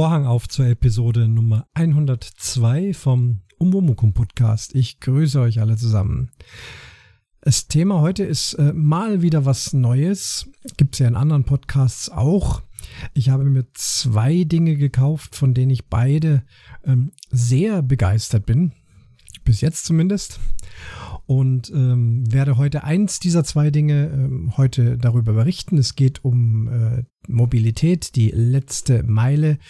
Vorhang auf zur Episode Nummer 102 vom Umwomukum Podcast. Ich grüße euch alle zusammen. Das Thema heute ist äh, mal wieder was Neues. Gibt es ja in anderen Podcasts auch. Ich habe mir zwei Dinge gekauft, von denen ich beide ähm, sehr begeistert bin. Bis jetzt zumindest und ähm, werde heute eins dieser zwei Dinge ähm, heute darüber berichten. Es geht um äh, Mobilität, die letzte Meile.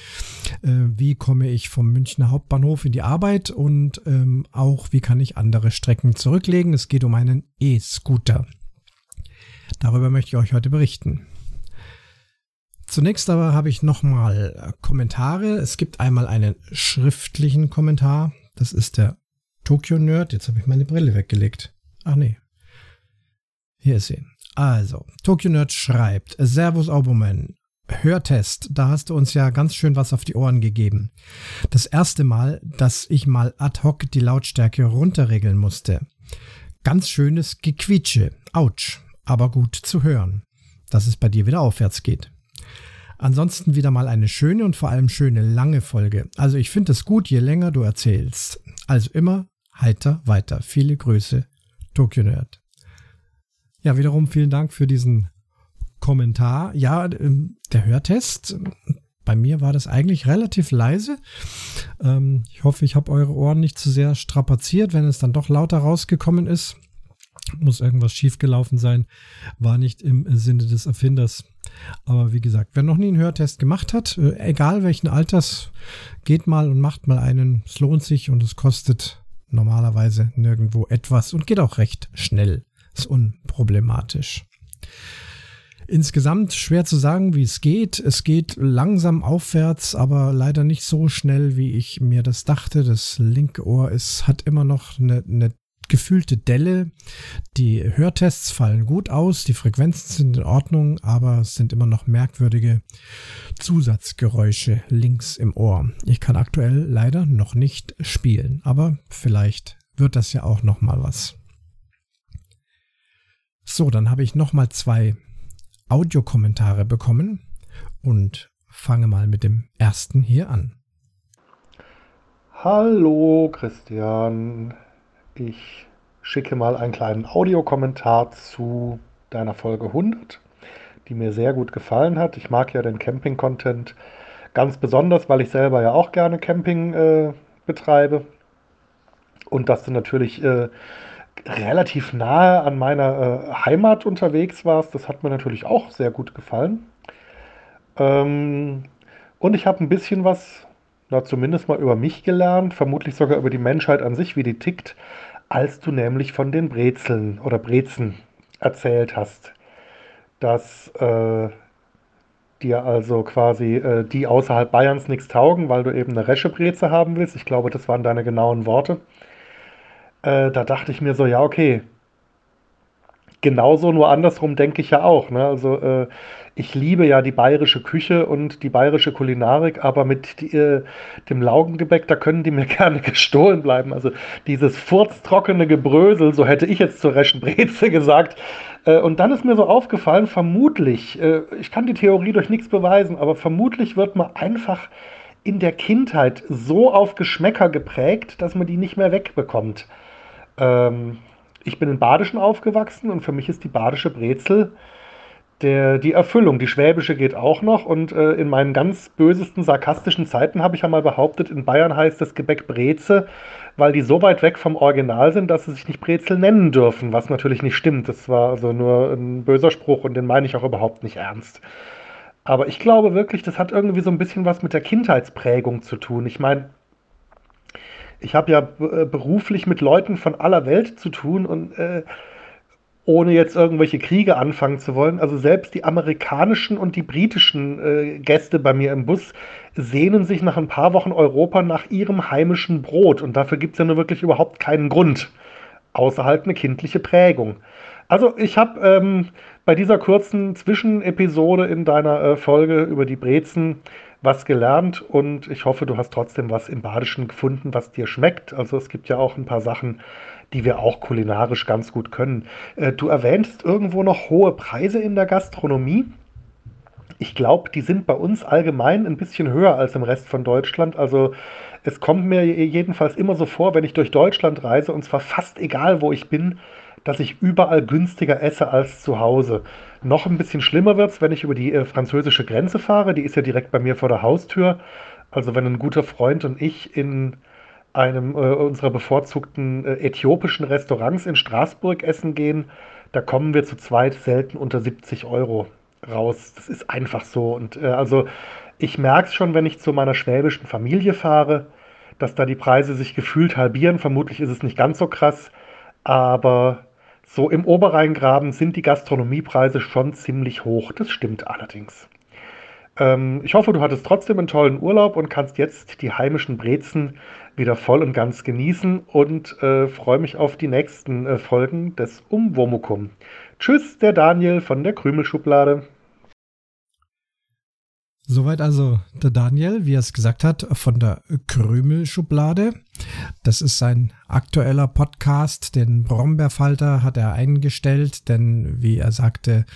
Äh, wie komme ich vom Münchner Hauptbahnhof in die Arbeit und ähm, auch wie kann ich andere Strecken zurücklegen. Es geht um einen E-Scooter. Darüber möchte ich euch heute berichten. Zunächst aber habe ich nochmal Kommentare. Es gibt einmal einen schriftlichen Kommentar. Das ist der Tokyo Nerd. Jetzt habe ich meine Brille weggelegt. Ach nee. Hier ist sie. Also, Tokyo Nerd schreibt, Servus Auboman, Hörtest, da hast du uns ja ganz schön was auf die Ohren gegeben. Das erste Mal, dass ich mal ad hoc die Lautstärke runterregeln musste. Ganz schönes Gequietsche. Autsch. Aber gut zu hören, dass es bei dir wieder aufwärts geht. Ansonsten wieder mal eine schöne und vor allem schöne lange Folge. Also ich finde es gut, je länger du erzählst. Also immer heiter weiter. Viele Grüße, Tokyo Nerd. Ja, wiederum vielen Dank für diesen Kommentar. Ja, ähm, der Hörtest, bei mir war das eigentlich relativ leise. Ähm, ich hoffe, ich habe eure Ohren nicht zu sehr strapaziert, wenn es dann doch lauter rausgekommen ist. Muss irgendwas schiefgelaufen sein, war nicht im Sinne des Erfinders. Aber wie gesagt, wer noch nie einen Hörtest gemacht hat, äh, egal welchen Alters, geht mal und macht mal einen. Es lohnt sich und es kostet normalerweise nirgendwo etwas und geht auch recht schnell. Ist unproblematisch. Insgesamt schwer zu sagen, wie es geht. Es geht langsam aufwärts, aber leider nicht so schnell, wie ich mir das dachte. Das linke Ohr ist, hat immer noch eine, eine gefühlte Delle. Die Hörtests fallen gut aus, die Frequenzen sind in Ordnung, aber es sind immer noch merkwürdige Zusatzgeräusche links im Ohr. Ich kann aktuell leider noch nicht spielen, aber vielleicht wird das ja auch noch mal was. So, dann habe ich noch mal zwei Audiokommentare bekommen und fange mal mit dem ersten hier an. Hallo Christian, ich schicke mal einen kleinen Audiokommentar zu deiner Folge 100, die mir sehr gut gefallen hat. Ich mag ja den Camping-Content ganz besonders, weil ich selber ja auch gerne Camping äh, betreibe. Und dass du natürlich äh, relativ nahe an meiner äh, Heimat unterwegs warst, das hat mir natürlich auch sehr gut gefallen. Ähm, und ich habe ein bisschen was na, zumindest mal über mich gelernt, vermutlich sogar über die Menschheit an sich, wie die tickt, als du nämlich von den Brezeln oder Brezen erzählt hast, dass äh, dir also quasi äh, die außerhalb Bayerns nichts taugen, weil du eben eine Reschebreze haben willst. Ich glaube, das waren deine genauen Worte. Äh, da dachte ich mir so, ja, okay, genauso, nur andersrum denke ich ja auch. Ne? Also äh, ich liebe ja die bayerische Küche und die bayerische Kulinarik, aber mit die, äh, dem Laugengebäck, da können die mir gerne gestohlen bleiben. Also dieses furztrockene Gebrösel, so hätte ich jetzt zur Reschenbreze gesagt. Äh, und dann ist mir so aufgefallen, vermutlich, äh, ich kann die Theorie durch nichts beweisen, aber vermutlich wird man einfach in der Kindheit so auf Geschmäcker geprägt, dass man die nicht mehr wegbekommt. Ähm, ich bin in Badischen aufgewachsen und für mich ist die badische Brezel der, die Erfüllung. Die schwäbische geht auch noch und äh, in meinen ganz bösesten sarkastischen Zeiten habe ich ja mal behauptet, in Bayern heißt das Gebäck Breze, weil die so weit weg vom Original sind, dass sie sich nicht Brezel nennen dürfen, was natürlich nicht stimmt. Das war also nur ein böser Spruch und den meine ich auch überhaupt nicht ernst. Aber ich glaube wirklich, das hat irgendwie so ein bisschen was mit der Kindheitsprägung zu tun. Ich meine, ich habe ja äh, beruflich mit Leuten von aller Welt zu tun und äh, ohne jetzt irgendwelche Kriege anfangen zu wollen. Also selbst die amerikanischen und die britischen äh, Gäste bei mir im Bus sehnen sich nach ein paar Wochen Europa nach ihrem heimischen Brot. Und dafür gibt es ja nur wirklich überhaupt keinen Grund, außer halt eine kindliche Prägung. Also ich habe ähm, bei dieser kurzen Zwischenepisode in deiner äh, Folge über die Brezen was gelernt und ich hoffe, du hast trotzdem was im Badischen gefunden, was dir schmeckt. Also es gibt ja auch ein paar Sachen, die wir auch kulinarisch ganz gut können. Äh, du erwähnst irgendwo noch hohe Preise in der Gastronomie. ich glaube, die sind bei uns allgemein ein bisschen höher als im Rest von Deutschland. Also es kommt mir jedenfalls immer so vor, wenn ich durch Deutschland reise, und zwar fast egal, wo ich bin, dass ich überall günstiger esse als zu Hause. Noch ein bisschen schlimmer wird es, wenn ich über die äh, französische Grenze fahre. Die ist ja direkt bei mir vor der Haustür. Also wenn ein guter Freund und ich in einem äh, unserer bevorzugten äh, äthiopischen Restaurants in Straßburg essen gehen, da kommen wir zu zweit selten unter 70 Euro raus. Das ist einfach so. Und äh, also ich merke es schon, wenn ich zu meiner schwäbischen Familie fahre, dass da die Preise sich gefühlt halbieren. Vermutlich ist es nicht ganz so krass, aber so im Oberrheingraben sind die Gastronomiepreise schon ziemlich hoch. Das stimmt allerdings. Ähm, ich hoffe, du hattest trotzdem einen tollen Urlaub und kannst jetzt die heimischen Brezen wieder voll und ganz genießen und äh, freue mich auf die nächsten äh, Folgen des Umwomukum. Tschüss, der Daniel von der Krümelschublade. Soweit also der Daniel, wie er es gesagt hat, von der Krümelschublade. Das ist sein aktueller Podcast. Den Brombeerfalter hat er eingestellt, denn wie er sagte,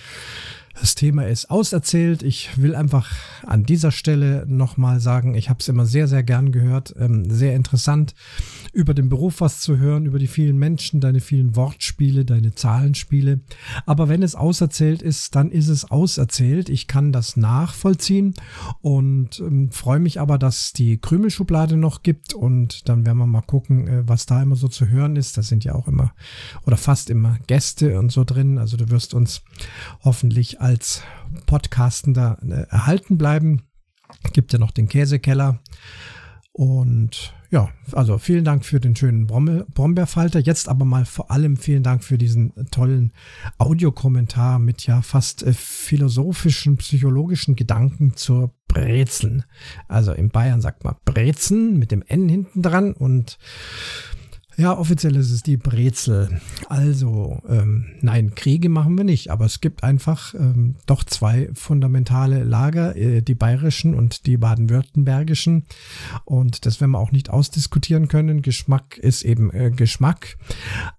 das Thema ist auserzählt. Ich will einfach an dieser Stelle nochmal sagen, ich habe es immer sehr, sehr gern gehört. Ähm, sehr interessant, über den Beruf was zu hören, über die vielen Menschen, deine vielen Wortspiele, deine Zahlenspiele. Aber wenn es auserzählt ist, dann ist es auserzählt. Ich kann das nachvollziehen und ähm, freue mich aber, dass die Krümelschublade noch gibt. Und dann werden wir mal gucken, äh, was da immer so zu hören ist. Da sind ja auch immer oder fast immer Gäste und so drin. Also du wirst uns hoffentlich als Podcastender äh, erhalten bleiben. Gibt ja noch den Käsekeller. Und ja, also vielen Dank für den schönen Brombeerfalter. Jetzt aber mal vor allem vielen Dank für diesen tollen Audiokommentar mit ja fast äh, philosophischen, psychologischen Gedanken zur Brezeln. Also in Bayern sagt man Brezen mit dem N hinten dran und ja, offiziell ist es die Brezel. Also, ähm, nein, Kriege machen wir nicht, aber es gibt einfach ähm, doch zwei fundamentale Lager, äh, die bayerischen und die baden-württembergischen. Und das werden wir auch nicht ausdiskutieren können. Geschmack ist eben äh, Geschmack.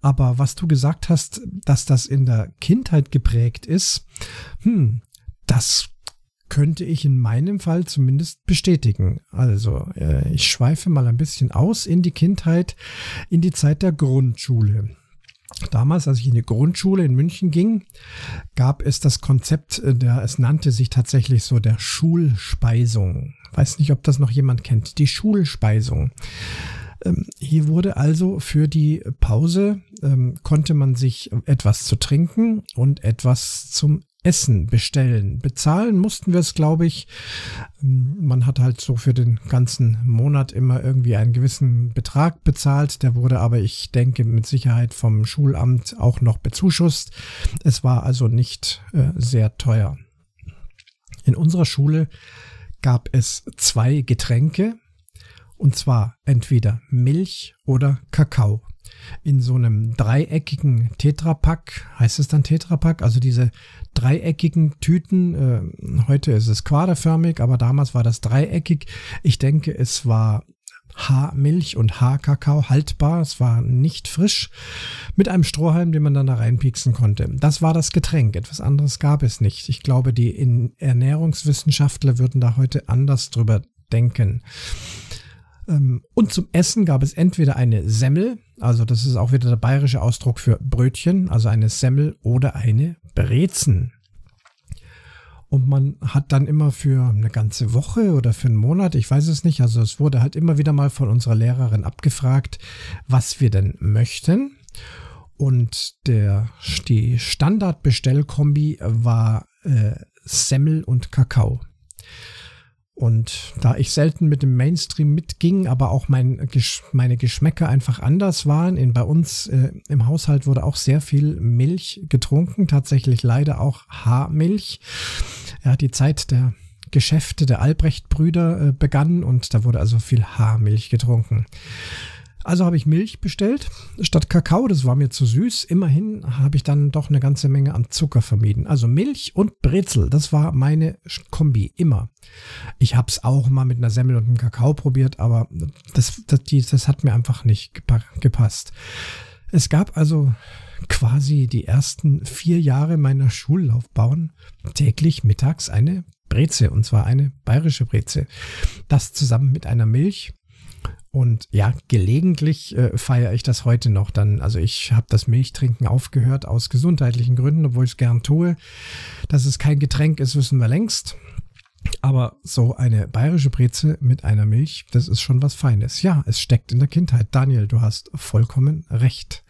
Aber was du gesagt hast, dass das in der Kindheit geprägt ist, hm, das könnte ich in meinem Fall zumindest bestätigen. Also äh, ich schweife mal ein bisschen aus in die Kindheit, in die Zeit der Grundschule. Damals, als ich in die Grundschule in München ging, gab es das Konzept, äh, der, es nannte sich tatsächlich so der Schulspeisung. Weiß nicht, ob das noch jemand kennt. Die Schulspeisung. Ähm, hier wurde also für die Pause, ähm, konnte man sich etwas zu trinken und etwas zum Essen bestellen. Bezahlen mussten wir es, glaube ich. Man hat halt so für den ganzen Monat immer irgendwie einen gewissen Betrag bezahlt. Der wurde aber, ich denke, mit Sicherheit vom Schulamt auch noch bezuschusst. Es war also nicht äh, sehr teuer. In unserer Schule gab es zwei Getränke, und zwar entweder Milch oder Kakao in so einem dreieckigen Tetrapack, heißt es dann Tetrapack, also diese dreieckigen Tüten. Äh, heute ist es quaderförmig, aber damals war das dreieckig. Ich denke, es war Haarmilch und Haarkakao haltbar. Es war nicht frisch. Mit einem Strohhalm, den man dann da reinpieksen konnte. Das war das Getränk. Etwas anderes gab es nicht. Ich glaube, die Ernährungswissenschaftler würden da heute anders drüber denken. Ähm, und zum Essen gab es entweder eine Semmel, also das ist auch wieder der bayerische Ausdruck für Brötchen, also eine Semmel oder eine Brezen. Und man hat dann immer für eine ganze Woche oder für einen Monat, ich weiß es nicht, also es wurde halt immer wieder mal von unserer Lehrerin abgefragt, was wir denn möchten. Und der, die Standardbestellkombi war äh, Semmel und Kakao. Und da ich selten mit dem Mainstream mitging, aber auch mein, meine Geschmäcker einfach anders waren, in, bei uns äh, im Haushalt wurde auch sehr viel Milch getrunken, tatsächlich leider auch Haarmilch. Ja, die Zeit der Geschäfte der Albrecht-Brüder äh, begann und da wurde also viel Haarmilch getrunken. Also habe ich Milch bestellt statt Kakao. Das war mir zu süß. Immerhin habe ich dann doch eine ganze Menge an Zucker vermieden. Also Milch und Brezel, das war meine Kombi immer. Ich habe es auch mal mit einer Semmel und einem Kakao probiert, aber das, das, das hat mir einfach nicht gepasst. Es gab also quasi die ersten vier Jahre meiner Schullaufbahn täglich mittags eine Breze und zwar eine bayerische Breze. Das zusammen mit einer Milch. Und ja, gelegentlich äh, feiere ich das heute noch dann. Also ich habe das Milchtrinken aufgehört aus gesundheitlichen Gründen, obwohl ich es gern tue. Dass es kein Getränk ist, wissen wir längst. Aber so eine bayerische Breze mit einer Milch, das ist schon was Feines. Ja, es steckt in der Kindheit. Daniel, du hast vollkommen recht.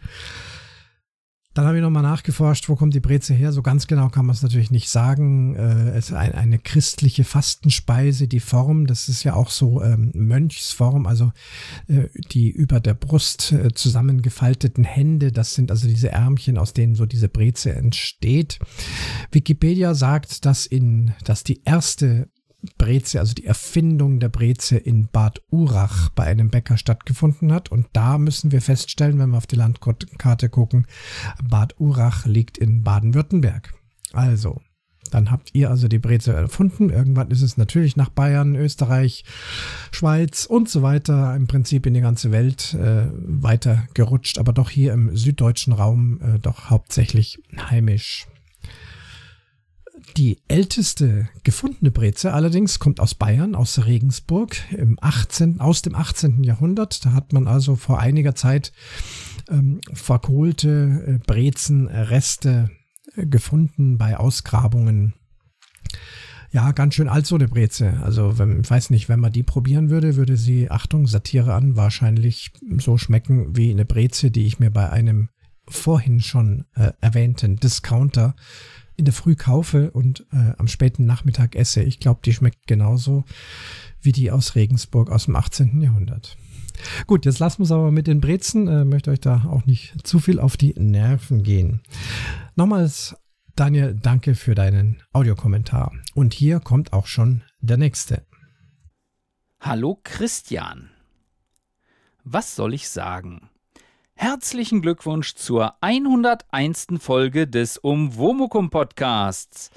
Dann habe ich nochmal nachgeforscht, wo kommt die Breze her? So ganz genau kann man es natürlich nicht sagen. Äh, es ist ein, eine christliche Fastenspeise, die Form, das ist ja auch so ähm, Mönchsform, also äh, die über der Brust äh, zusammengefalteten Hände, das sind also diese Ärmchen, aus denen so diese Breze entsteht. Wikipedia sagt, dass in, dass die erste Breze, also die Erfindung der Breze in Bad Urach bei einem Bäcker stattgefunden hat. Und da müssen wir feststellen, wenn wir auf die Landkarte gucken, Bad Urach liegt in Baden-Württemberg. Also, dann habt ihr also die Breze erfunden. Irgendwann ist es natürlich nach Bayern, Österreich, Schweiz und so weiter, im Prinzip in die ganze Welt äh, weiter gerutscht, aber doch hier im süddeutschen Raum äh, doch hauptsächlich heimisch. Die älteste gefundene Breze allerdings kommt aus Bayern, aus Regensburg im 18., aus dem 18. Jahrhundert. Da hat man also vor einiger Zeit ähm, verkohlte äh, Brezenreste äh, gefunden bei Ausgrabungen. Ja, ganz schön alt so eine Breze. Also, wenn, ich weiß nicht, wenn man die probieren würde, würde sie, Achtung, Satire an, wahrscheinlich so schmecken wie eine Breze, die ich mir bei einem vorhin schon äh, erwähnten Discounter in der Früh kaufe und äh, am späten Nachmittag esse. Ich glaube, die schmeckt genauso wie die aus Regensburg aus dem 18. Jahrhundert. Gut, jetzt lassen wir es aber mit den Brezen. Äh, möchte euch da auch nicht zu viel auf die Nerven gehen. Nochmals, Daniel, danke für deinen Audiokommentar. Und hier kommt auch schon der nächste. Hallo Christian. Was soll ich sagen? Herzlichen Glückwunsch zur 101. Folge des Umwomukum Podcasts.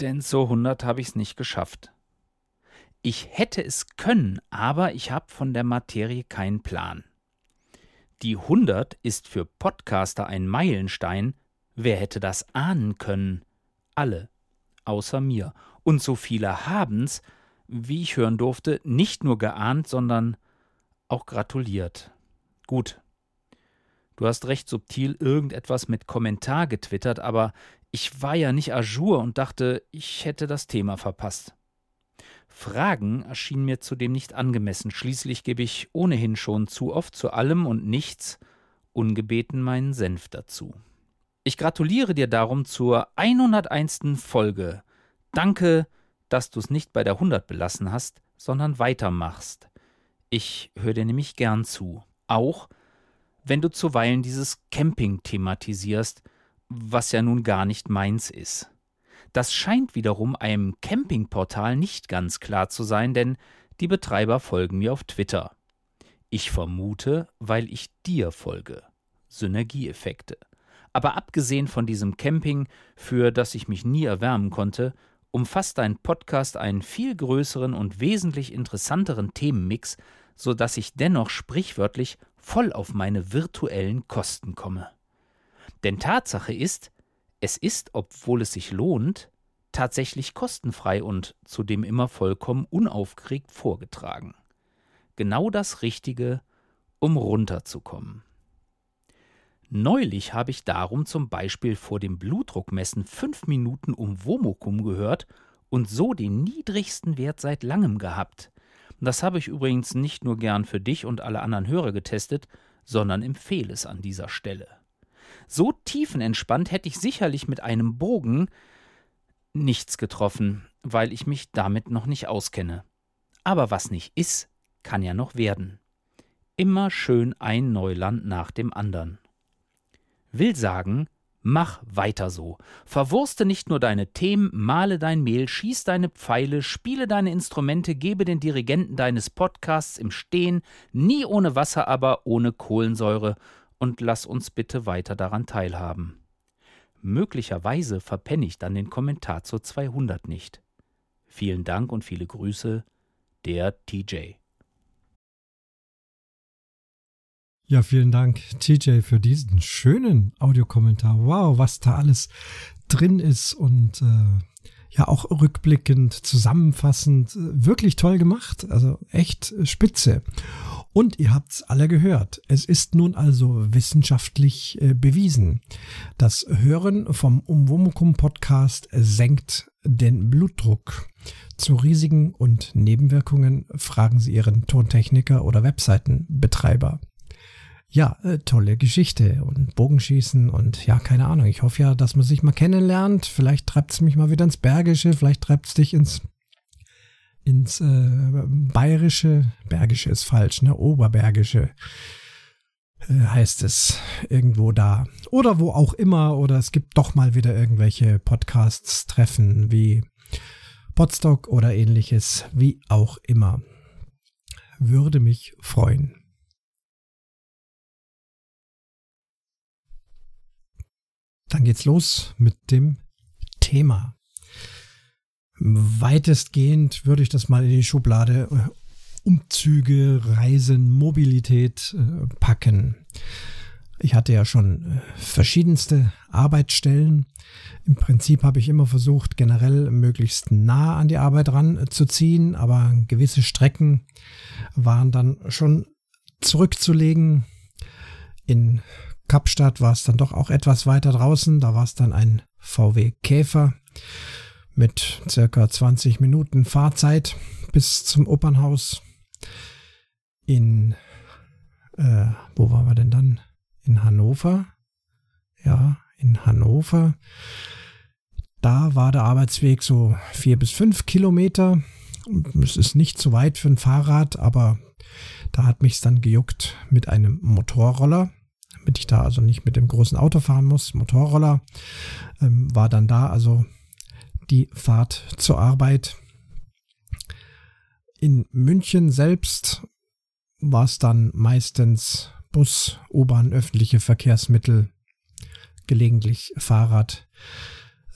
Denn so 100 habe ich es nicht geschafft. Ich hätte es können, aber ich habe von der Materie keinen Plan. Die 100 ist für Podcaster ein Meilenstein. Wer hätte das ahnen können? Alle außer mir. Und so viele haben's, wie ich hören durfte, nicht nur geahnt, sondern auch gratuliert. Gut. Du hast recht subtil irgendetwas mit Kommentar getwittert, aber ich war ja nicht à jour und dachte, ich hätte das Thema verpasst. Fragen erschienen mir zudem nicht angemessen, schließlich gebe ich ohnehin schon zu oft zu allem und nichts ungebeten meinen Senf dazu. Ich gratuliere dir darum zur 101. Folge. Danke, dass du es nicht bei der 100 belassen hast, sondern weitermachst. Ich höre dir nämlich gern zu. Auch wenn du zuweilen dieses Camping thematisierst, was ja nun gar nicht meins ist. Das scheint wiederum einem Campingportal nicht ganz klar zu sein, denn die Betreiber folgen mir auf Twitter. Ich vermute, weil ich dir folge. Synergieeffekte. Aber abgesehen von diesem Camping, für das ich mich nie erwärmen konnte, umfasst dein Podcast einen viel größeren und wesentlich interessanteren Themenmix, so dass ich dennoch sprichwörtlich voll auf meine virtuellen Kosten komme. Denn Tatsache ist, es ist, obwohl es sich lohnt, tatsächlich kostenfrei und zudem immer vollkommen unaufgeregt vorgetragen. Genau das Richtige, um runterzukommen. Neulich habe ich darum zum Beispiel vor dem Blutdruckmessen fünf Minuten um Womokum gehört und so den niedrigsten Wert seit langem gehabt. Das habe ich übrigens nicht nur gern für dich und alle anderen Hörer getestet, sondern empfehle es an dieser Stelle. So tiefenentspannt hätte ich sicherlich mit einem Bogen nichts getroffen, weil ich mich damit noch nicht auskenne. Aber was nicht ist, kann ja noch werden. Immer schön ein Neuland nach dem anderen will sagen, mach weiter so. Verwurste nicht nur deine Themen, male dein Mehl, schieß deine Pfeile, spiele deine Instrumente, gebe den Dirigenten deines Podcasts im Stehen, nie ohne Wasser, aber ohne Kohlensäure, und lass uns bitte weiter daran teilhaben. Möglicherweise verpenne ich dann den Kommentar zur 200 nicht. Vielen Dank und viele Grüße, der TJ. Ja, vielen Dank, TJ, für diesen schönen Audiokommentar. Wow, was da alles drin ist und äh, ja auch rückblickend, zusammenfassend, wirklich toll gemacht. Also echt spitze. Und ihr habt's alle gehört. Es ist nun also wissenschaftlich äh, bewiesen. Das Hören vom Umwomukum Podcast senkt den Blutdruck. Zu Risiken und Nebenwirkungen fragen Sie Ihren Tontechniker oder Webseitenbetreiber ja, äh, tolle Geschichte und Bogenschießen und ja, keine Ahnung. Ich hoffe ja, dass man sich mal kennenlernt. Vielleicht treibt es mich mal wieder ins Bergische, vielleicht treibt es dich ins ins äh, Bayerische. Bergische ist falsch, ne? Oberbergische äh, heißt es irgendwo da. Oder wo auch immer. Oder es gibt doch mal wieder irgendwelche Podcasts, Treffen wie Podstock oder ähnliches. Wie auch immer. Würde mich freuen. Dann geht's los mit dem Thema. Weitestgehend würde ich das mal in die Schublade äh, Umzüge, Reisen, Mobilität äh, packen. Ich hatte ja schon äh, verschiedenste Arbeitsstellen. Im Prinzip habe ich immer versucht, generell möglichst nah an die Arbeit ranzuziehen, aber gewisse Strecken waren dann schon zurückzulegen. In Kapstadt war es dann doch auch etwas weiter draußen. Da war es dann ein VW Käfer mit circa 20 Minuten Fahrzeit bis zum Opernhaus. In, äh, wo waren wir denn dann? In Hannover. Ja, in Hannover. Da war der Arbeitsweg so vier bis fünf Kilometer. Es ist nicht zu weit für ein Fahrrad, aber da hat mich es dann gejuckt mit einem Motorroller damit ich da also nicht mit dem großen Auto fahren muss, Motorroller, ähm, war dann da also die Fahrt zur Arbeit. In München selbst war es dann meistens Bus, U-Bahn, öffentliche Verkehrsmittel, gelegentlich Fahrrad.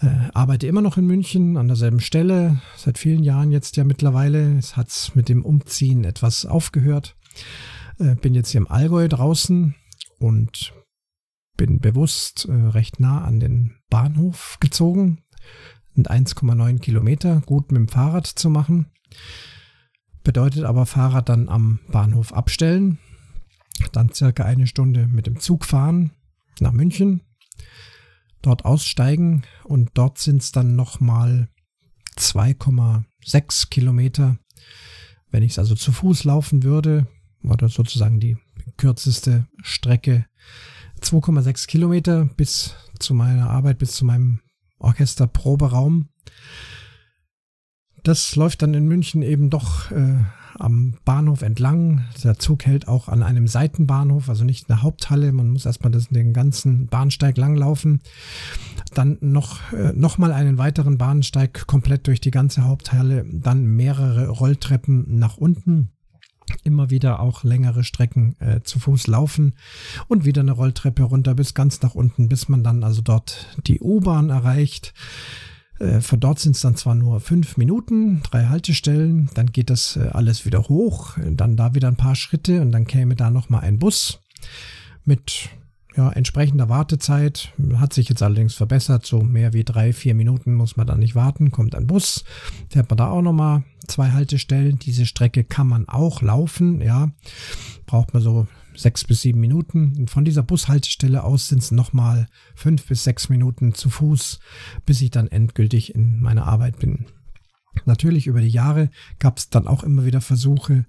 Äh, arbeite immer noch in München an derselben Stelle, seit vielen Jahren jetzt ja mittlerweile. Es hat mit dem Umziehen etwas aufgehört. Äh, bin jetzt hier im Allgäu draußen und bin bewusst äh, recht nah an den Bahnhof gezogen. Sind 1,9 Kilometer gut mit dem Fahrrad zu machen. Bedeutet aber Fahrrad dann am Bahnhof abstellen. Dann circa eine Stunde mit dem Zug fahren nach München. Dort aussteigen und dort sind es dann nochmal 2,6 Kilometer. Wenn ich es also zu Fuß laufen würde, oder sozusagen die kürzeste Strecke 2,6 Kilometer bis zu meiner Arbeit, bis zu meinem Orchesterproberaum. Das läuft dann in München eben doch äh, am Bahnhof entlang. Der Zug hält auch an einem Seitenbahnhof, also nicht in der Haupthalle. Man muss erstmal das, den ganzen Bahnsteig langlaufen. Dann noch, äh, noch mal einen weiteren Bahnsteig komplett durch die ganze Haupthalle. Dann mehrere Rolltreppen nach unten immer wieder auch längere Strecken äh, zu Fuß laufen und wieder eine Rolltreppe runter bis ganz nach unten, bis man dann also dort die U-Bahn erreicht. Äh, von dort sind es dann zwar nur fünf Minuten, drei Haltestellen, dann geht das äh, alles wieder hoch, dann da wieder ein paar Schritte und dann käme da nochmal ein Bus mit ja, entsprechender Wartezeit. Hat sich jetzt allerdings verbessert. So mehr wie drei, vier Minuten muss man da nicht warten. Kommt ein Bus. Hat man da auch nochmal zwei Haltestellen. Diese Strecke kann man auch laufen. Ja, braucht man so sechs bis sieben Minuten. Und von dieser Bushaltestelle aus sind es nochmal fünf bis sechs Minuten zu Fuß, bis ich dann endgültig in meiner Arbeit bin. Natürlich über die Jahre gab es dann auch immer wieder Versuche,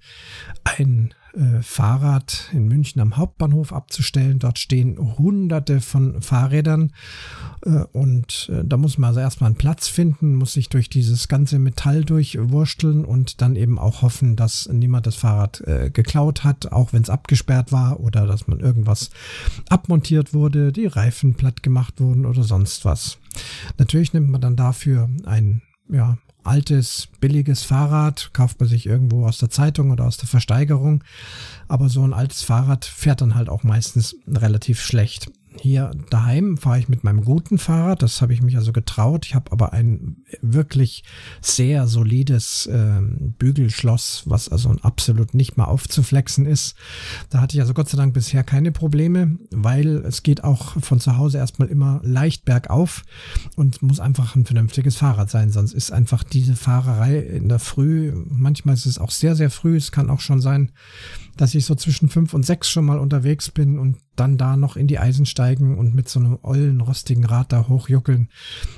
ein äh, Fahrrad in München am Hauptbahnhof abzustellen. Dort stehen hunderte von Fahrrädern äh, und äh, da muss man also erstmal einen Platz finden, muss sich durch dieses ganze Metall durchwursteln und dann eben auch hoffen, dass niemand das Fahrrad äh, geklaut hat, auch wenn es abgesperrt war oder dass man irgendwas abmontiert wurde, die Reifen platt gemacht wurden oder sonst was. Natürlich nimmt man dann dafür ein ja, altes, billiges Fahrrad, kauft man sich irgendwo aus der Zeitung oder aus der Versteigerung. Aber so ein altes Fahrrad fährt dann halt auch meistens relativ schlecht. Hier daheim fahre ich mit meinem guten Fahrrad. Das habe ich mich also getraut. Ich habe aber ein wirklich sehr solides äh, Bügelschloss, was also absolut nicht mal aufzuflexen ist. Da hatte ich also Gott sei Dank bisher keine Probleme, weil es geht auch von zu Hause erstmal immer leicht bergauf und muss einfach ein vernünftiges Fahrrad sein. Sonst ist einfach diese Fahrerei in der Früh, manchmal ist es auch sehr, sehr früh. Es kann auch schon sein, dass ich so zwischen fünf und sechs schon mal unterwegs bin und dann da noch in die Eisen steigen und mit so einem ollen, rostigen Rad da hochjuckeln,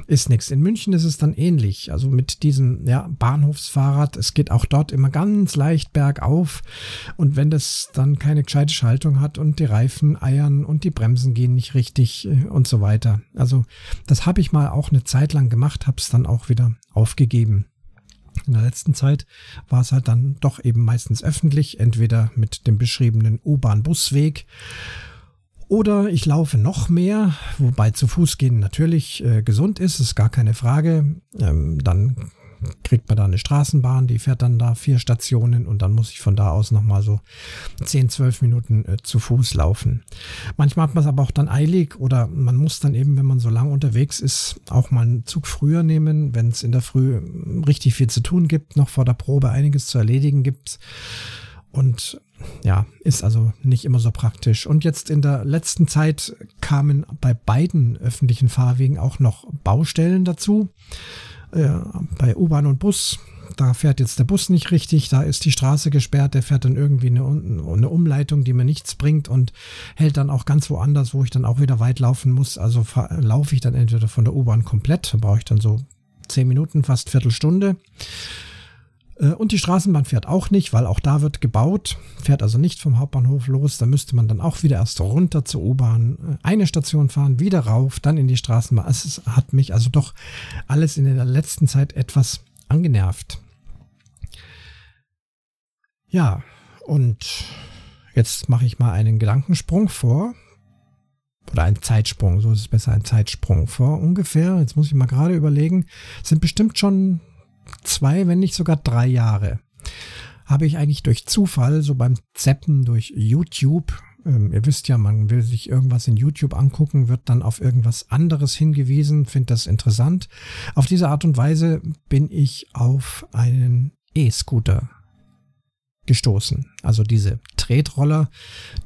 ist nichts. In München ist es dann ähnlich. Also mit diesem ja, Bahnhofsfahrrad, es geht auch dort immer ganz leicht bergauf. Und wenn das dann keine gescheite Schaltung hat und die Reifen eiern und die Bremsen gehen nicht richtig äh, und so weiter. Also das habe ich mal auch eine Zeit lang gemacht, habe es dann auch wieder aufgegeben. In der letzten Zeit war es halt dann doch eben meistens öffentlich, entweder mit dem beschriebenen U-Bahn-Busweg oder ich laufe noch mehr, wobei zu Fuß gehen natürlich äh, gesund ist, ist gar keine Frage. Ähm, dann kriegt man da eine Straßenbahn, die fährt dann da vier Stationen und dann muss ich von da aus nochmal so 10, 12 Minuten äh, zu Fuß laufen. Manchmal hat man es aber auch dann eilig oder man muss dann eben, wenn man so lang unterwegs ist, auch mal einen Zug früher nehmen, wenn es in der Früh hm, richtig viel zu tun gibt, noch vor der Probe einiges zu erledigen gibt. Und ja, ist also nicht immer so praktisch. Und jetzt in der letzten Zeit kamen bei beiden öffentlichen Fahrwegen auch noch Baustellen dazu äh, bei U-Bahn und Bus. Da fährt jetzt der Bus nicht richtig, da ist die Straße gesperrt, der fährt dann irgendwie eine, eine Umleitung, die mir nichts bringt und hält dann auch ganz woanders, wo ich dann auch wieder weit laufen muss. Also laufe ich dann entweder von der U-Bahn komplett, da brauche ich dann so zehn Minuten, fast Viertelstunde. Äh, und die Straßenbahn fährt auch nicht, weil auch da wird gebaut, fährt also nicht vom Hauptbahnhof los. Da müsste man dann auch wieder erst runter zur U-Bahn, äh, eine Station fahren, wieder rauf, dann in die Straßenbahn. Es hat mich also doch alles in der letzten Zeit etwas angenervt. Ja, und jetzt mache ich mal einen Gedankensprung vor. Oder einen Zeitsprung, so ist es besser, ein Zeitsprung vor ungefähr. Jetzt muss ich mal gerade überlegen, sind bestimmt schon zwei, wenn nicht sogar drei Jahre, habe ich eigentlich durch Zufall, so beim Zeppen durch YouTube, ähm, ihr wisst ja, man will sich irgendwas in YouTube angucken, wird dann auf irgendwas anderes hingewiesen, findet das interessant. Auf diese Art und Weise bin ich auf einen E-Scooter gestoßen. Also diese Tretroller,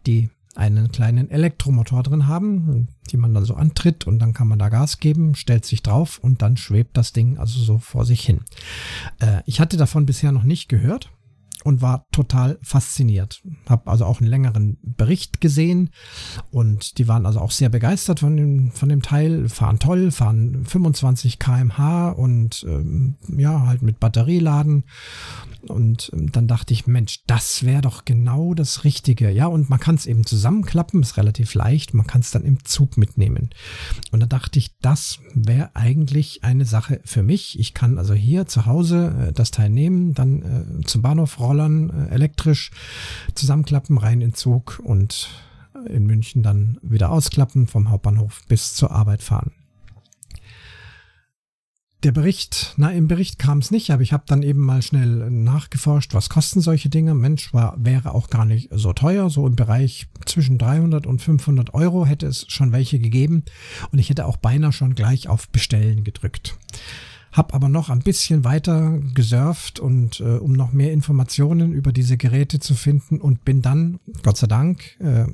die einen kleinen Elektromotor drin haben, die man dann so antritt und dann kann man da Gas geben, stellt sich drauf und dann schwebt das Ding also so vor sich hin. Äh, ich hatte davon bisher noch nicht gehört und war total fasziniert. Habe also auch einen längeren Bericht gesehen und die waren also auch sehr begeistert von dem, von dem Teil, fahren toll, fahren 25 kmh und ähm, ja, halt mit Batterieladen. Und ähm, dann dachte ich, Mensch, das wäre doch genau das Richtige. Ja, und man kann es eben zusammenklappen, ist relativ leicht, man kann es dann im Zug mitnehmen. Und da dachte ich, das wäre eigentlich eine Sache für mich. Ich kann also hier zu Hause äh, das Teil nehmen, dann äh, zum Bahnhof rollen Rollern äh, elektrisch zusammenklappen, rein in Zug und in München dann wieder ausklappen, vom Hauptbahnhof bis zur Arbeit fahren. Der Bericht, na, im Bericht kam es nicht, aber ich habe dann eben mal schnell nachgeforscht, was kosten solche Dinge. Mensch, war, wäre auch gar nicht so teuer. So im Bereich zwischen 300 und 500 Euro hätte es schon welche gegeben. Und ich hätte auch beinahe schon gleich auf Bestellen gedrückt. Hab aber noch ein bisschen weiter gesurft und äh, um noch mehr Informationen über diese Geräte zu finden und bin dann, Gott sei Dank, äh,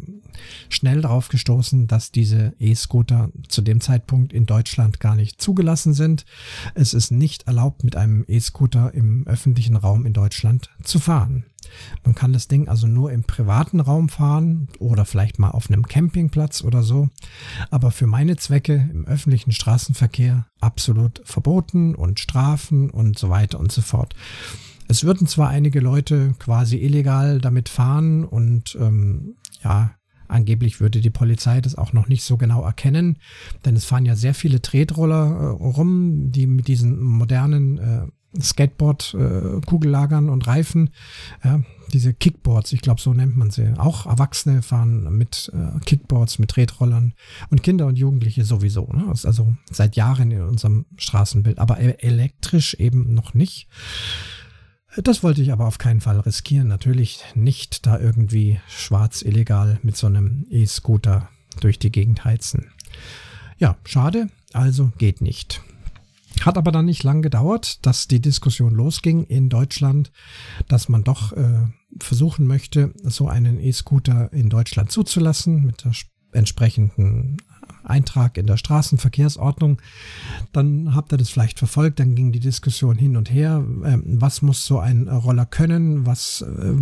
schnell darauf gestoßen, dass diese E-Scooter zu dem Zeitpunkt in Deutschland gar nicht zugelassen sind. Es ist nicht erlaubt, mit einem E-Scooter im öffentlichen Raum in Deutschland zu fahren. Man kann das Ding also nur im privaten Raum fahren oder vielleicht mal auf einem Campingplatz oder so. Aber für meine Zwecke im öffentlichen Straßenverkehr absolut verboten und Strafen und so weiter und so fort. Es würden zwar einige Leute quasi illegal damit fahren und ähm, ja, Angeblich würde die Polizei das auch noch nicht so genau erkennen, denn es fahren ja sehr viele Tretroller äh, rum, die mit diesen modernen äh, Skateboard-Kugellagern äh, und Reifen, ja, diese Kickboards, ich glaube, so nennt man sie. Auch Erwachsene fahren mit äh, Kickboards, mit Tretrollern und Kinder und Jugendliche sowieso. Ne? Ist also seit Jahren in unserem Straßenbild, aber e-, elektrisch eben noch nicht. Das wollte ich aber auf keinen Fall riskieren. Natürlich nicht da irgendwie schwarz illegal mit so einem E-Scooter durch die Gegend heizen. Ja, schade, also geht nicht. Hat aber dann nicht lang gedauert, dass die Diskussion losging in Deutschland, dass man doch äh, versuchen möchte, so einen E-Scooter in Deutschland zuzulassen mit der entsprechenden Eintrag in der Straßenverkehrsordnung. Dann habt ihr das vielleicht verfolgt, dann ging die Diskussion hin und her. Ähm, was muss so ein Roller können? Was, äh,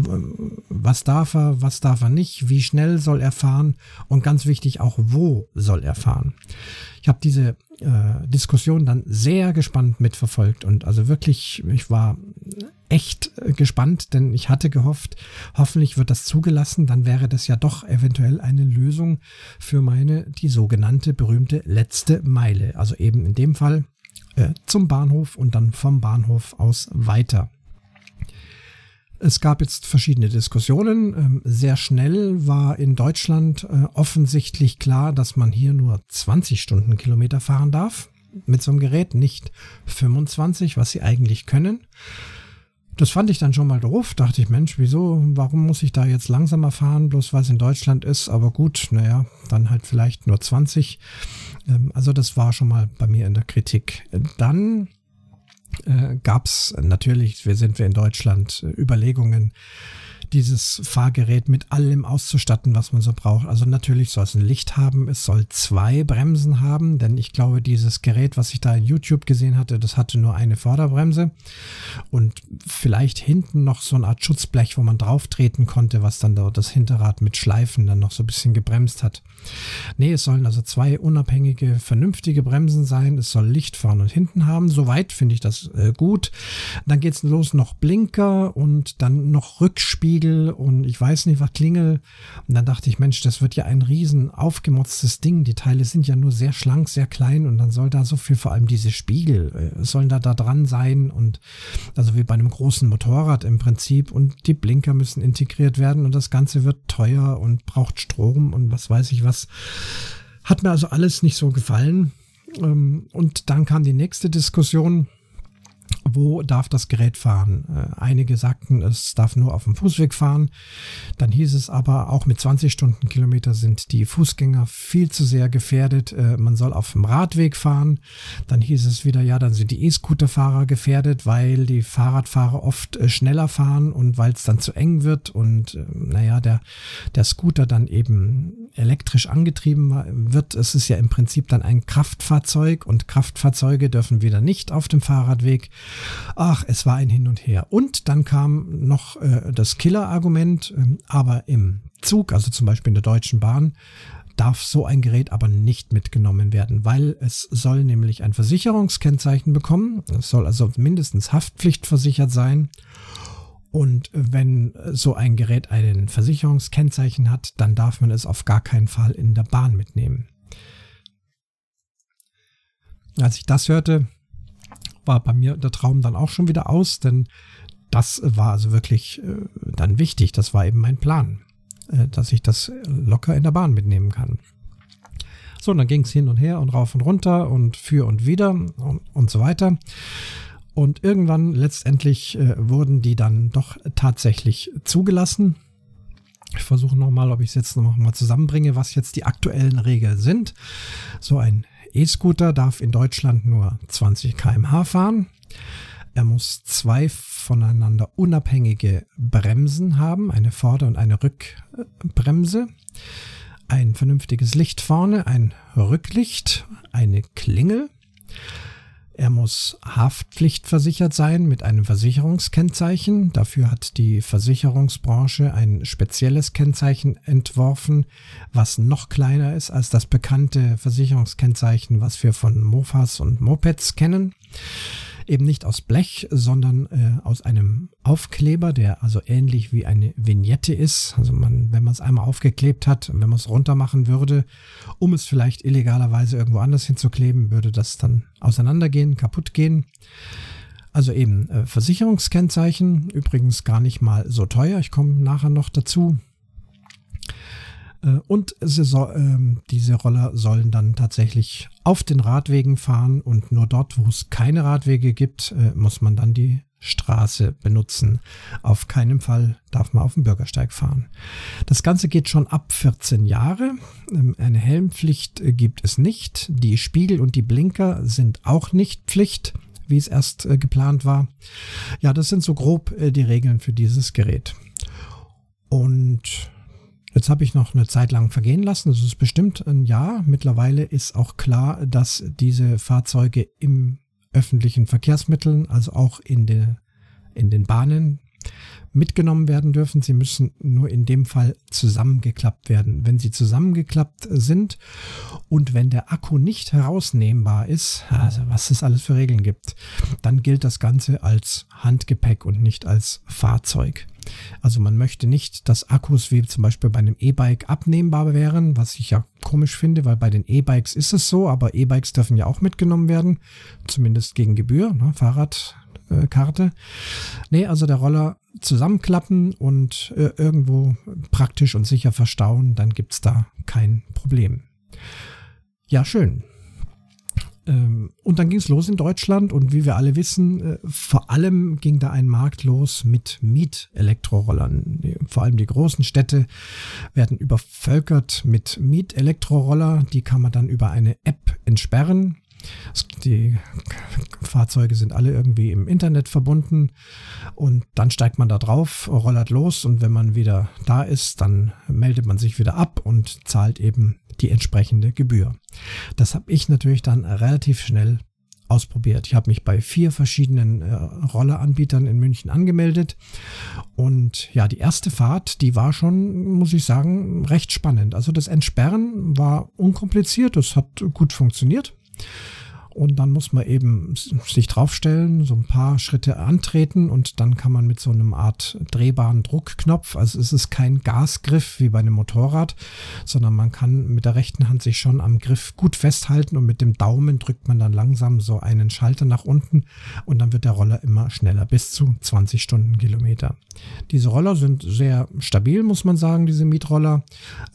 was darf er? Was darf er nicht? Wie schnell soll er fahren? Und ganz wichtig auch, wo soll er fahren? Ich habe diese äh, Diskussion dann sehr gespannt mitverfolgt und also wirklich, ich war echt äh, gespannt, denn ich hatte gehofft, hoffentlich wird das zugelassen, dann wäre das ja doch eventuell eine Lösung für meine, die sogenannte berühmte letzte Meile. Also eben in dem Fall äh, zum Bahnhof und dann vom Bahnhof aus weiter. Es gab jetzt verschiedene Diskussionen. Ähm, sehr schnell war in Deutschland äh, offensichtlich klar, dass man hier nur 20 Stundenkilometer fahren darf mit so einem Gerät, nicht 25, was sie eigentlich können. Das fand ich dann schon mal doof. Dachte ich, Mensch, wieso, warum muss ich da jetzt langsamer fahren, bloß weil es in Deutschland ist? Aber gut, naja, dann halt vielleicht nur 20. Ähm, also das war schon mal bei mir in der Kritik. Dann äh, gab es natürlich, wir sind wir in Deutschland, äh, Überlegungen, dieses Fahrgerät mit allem auszustatten, was man so braucht. Also natürlich soll es ein Licht haben, es soll zwei Bremsen haben, denn ich glaube, dieses Gerät, was ich da in YouTube gesehen hatte, das hatte nur eine Vorderbremse und vielleicht hinten noch so eine Art Schutzblech, wo man drauf treten konnte, was dann das Hinterrad mit Schleifen dann noch so ein bisschen gebremst hat. Nee, es sollen also zwei unabhängige, vernünftige Bremsen sein. Es soll Licht vorne und hinten haben. Soweit finde ich das äh, gut. Dann geht es los noch Blinker und dann noch Rückspiel Spiegel und ich weiß nicht was Klingel. Und dann dachte ich, Mensch, das wird ja ein riesen aufgemotztes Ding. Die Teile sind ja nur sehr schlank, sehr klein und dann soll da so viel, vor allem diese Spiegel, äh, sollen da da dran sein und also wie bei einem großen Motorrad im Prinzip und die Blinker müssen integriert werden und das Ganze wird teuer und braucht Strom und was weiß ich was. Hat mir also alles nicht so gefallen. Ähm, und dann kam die nächste Diskussion wo darf das Gerät fahren? Äh, einige sagten, es darf nur auf dem Fußweg fahren. Dann hieß es aber, auch mit 20 Stundenkilometer sind die Fußgänger viel zu sehr gefährdet. Äh, man soll auf dem Radweg fahren. Dann hieß es wieder, ja, dann sind die E-Scooter-Fahrer gefährdet, weil die Fahrradfahrer oft äh, schneller fahren und weil es dann zu eng wird und naja, der, der Scooter dann eben elektrisch angetrieben wird. Es ist ja im Prinzip dann ein Kraftfahrzeug und Kraftfahrzeuge dürfen wieder nicht auf dem Fahrradweg. Ach, es war ein Hin und Her. Und dann kam noch äh, das Killer-Argument, äh, aber im Zug, also zum Beispiel in der Deutschen Bahn, darf so ein Gerät aber nicht mitgenommen werden, weil es soll nämlich ein Versicherungskennzeichen bekommen. Es soll also mindestens haftpflichtversichert sein. Und wenn so ein Gerät ein Versicherungskennzeichen hat, dann darf man es auf gar keinen Fall in der Bahn mitnehmen. Als ich das hörte, war bei mir der Traum dann auch schon wieder aus, denn das war also wirklich äh, dann wichtig. Das war eben mein Plan, äh, dass ich das locker in der Bahn mitnehmen kann. So, und dann ging es hin und her und rauf und runter und für und wieder und, und so weiter. Und irgendwann letztendlich äh, wurden die dann doch tatsächlich zugelassen. Ich versuche nochmal, ob ich es jetzt nochmal zusammenbringe, was jetzt die aktuellen Regeln sind. So ein E-Scooter darf in Deutschland nur 20 km/h fahren. Er muss zwei voneinander unabhängige Bremsen haben, eine Vorder- und eine Rückbremse, ein vernünftiges Licht vorne, ein Rücklicht, eine Klingel. Er muss haftpflichtversichert sein mit einem Versicherungskennzeichen. Dafür hat die Versicherungsbranche ein spezielles Kennzeichen entworfen, was noch kleiner ist als das bekannte Versicherungskennzeichen, was wir von Mofas und Mopeds kennen eben nicht aus Blech, sondern äh, aus einem Aufkleber, der also ähnlich wie eine Vignette ist. Also man, wenn man es einmal aufgeklebt hat, wenn man es runter machen würde, um es vielleicht illegalerweise irgendwo anders hinzukleben, würde das dann auseinandergehen, kaputt gehen. Also eben äh, Versicherungskennzeichen, übrigens gar nicht mal so teuer. Ich komme nachher noch dazu. Äh, und so, äh, diese Roller sollen dann tatsächlich auf den Radwegen fahren und nur dort, wo es keine Radwege gibt, äh, muss man dann die Straße benutzen. Auf keinen Fall darf man auf dem Bürgersteig fahren. Das Ganze geht schon ab 14 Jahre. Ähm, eine Helmpflicht äh, gibt es nicht. Die Spiegel und die Blinker sind auch nicht Pflicht, wie es erst äh, geplant war. Ja, das sind so grob die Regeln für dieses Gerät. Und Jetzt habe ich noch eine Zeit lang vergehen lassen. Das ist bestimmt ein Jahr. Mittlerweile ist auch klar, dass diese Fahrzeuge im öffentlichen Verkehrsmitteln, also auch in, der, in den Bahnen mitgenommen werden dürfen. Sie müssen nur in dem Fall zusammengeklappt werden. Wenn sie zusammengeklappt sind und wenn der Akku nicht herausnehmbar ist, also was es alles für Regeln gibt, dann gilt das Ganze als Handgepäck und nicht als Fahrzeug. Also man möchte nicht, dass Akkus wie zum Beispiel bei einem E-Bike abnehmbar wären, was ich ja komisch finde, weil bei den E-Bikes ist es so, aber E-Bikes dürfen ja auch mitgenommen werden, zumindest gegen Gebühr, ne, Fahrradkarte. nee, also der Roller zusammenklappen und äh, irgendwo praktisch und sicher verstauen, dann gibt es da kein Problem. Ja, schön. Ähm, und dann ging es los in Deutschland und wie wir alle wissen, äh, vor allem ging da ein Markt los mit Miet-Elektrorollern. Vor allem die großen Städte werden übervölkert mit Miet-Elektroroller. Die kann man dann über eine App entsperren. Die Fahrzeuge sind alle irgendwie im Internet verbunden und dann steigt man da drauf, rollert los und wenn man wieder da ist, dann meldet man sich wieder ab und zahlt eben die entsprechende Gebühr. Das habe ich natürlich dann relativ schnell ausprobiert. Ich habe mich bei vier verschiedenen äh, Rolleranbietern in München angemeldet und ja, die erste Fahrt, die war schon, muss ich sagen, recht spannend. Also das Entsperren war unkompliziert, das hat gut funktioniert. Und dann muss man eben sich draufstellen, so ein paar Schritte antreten und dann kann man mit so einem Art drehbaren Druckknopf, also es ist kein Gasgriff wie bei einem Motorrad, sondern man kann mit der rechten Hand sich schon am Griff gut festhalten und mit dem Daumen drückt man dann langsam so einen Schalter nach unten und dann wird der Roller immer schneller, bis zu 20 Stundenkilometer. Diese Roller sind sehr stabil, muss man sagen, diese Mietroller,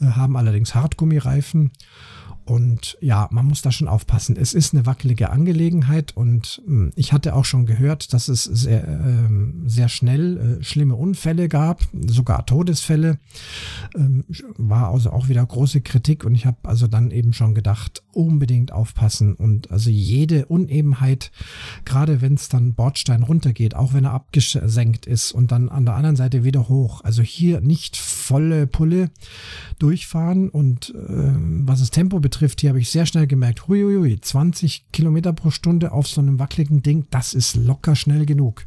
äh, haben allerdings Hartgummireifen und ja, man muss da schon aufpassen. Es ist eine wackelige Angelegenheit und hm, ich hatte auch schon gehört, dass es sehr, äh, sehr schnell äh, schlimme Unfälle gab, sogar Todesfälle. Ähm, war also auch wieder große Kritik und ich habe also dann eben schon gedacht, unbedingt aufpassen und also jede Unebenheit, gerade wenn es dann Bordstein runtergeht, auch wenn er abgesenkt ist und dann an der anderen Seite wieder hoch. Also hier nicht volle Pulle durchfahren und äh, was das Tempo betrifft, betrifft, hier habe ich sehr schnell gemerkt, huiuiui, 20 Kilometer pro Stunde auf so einem wackeligen Ding, das ist locker schnell genug.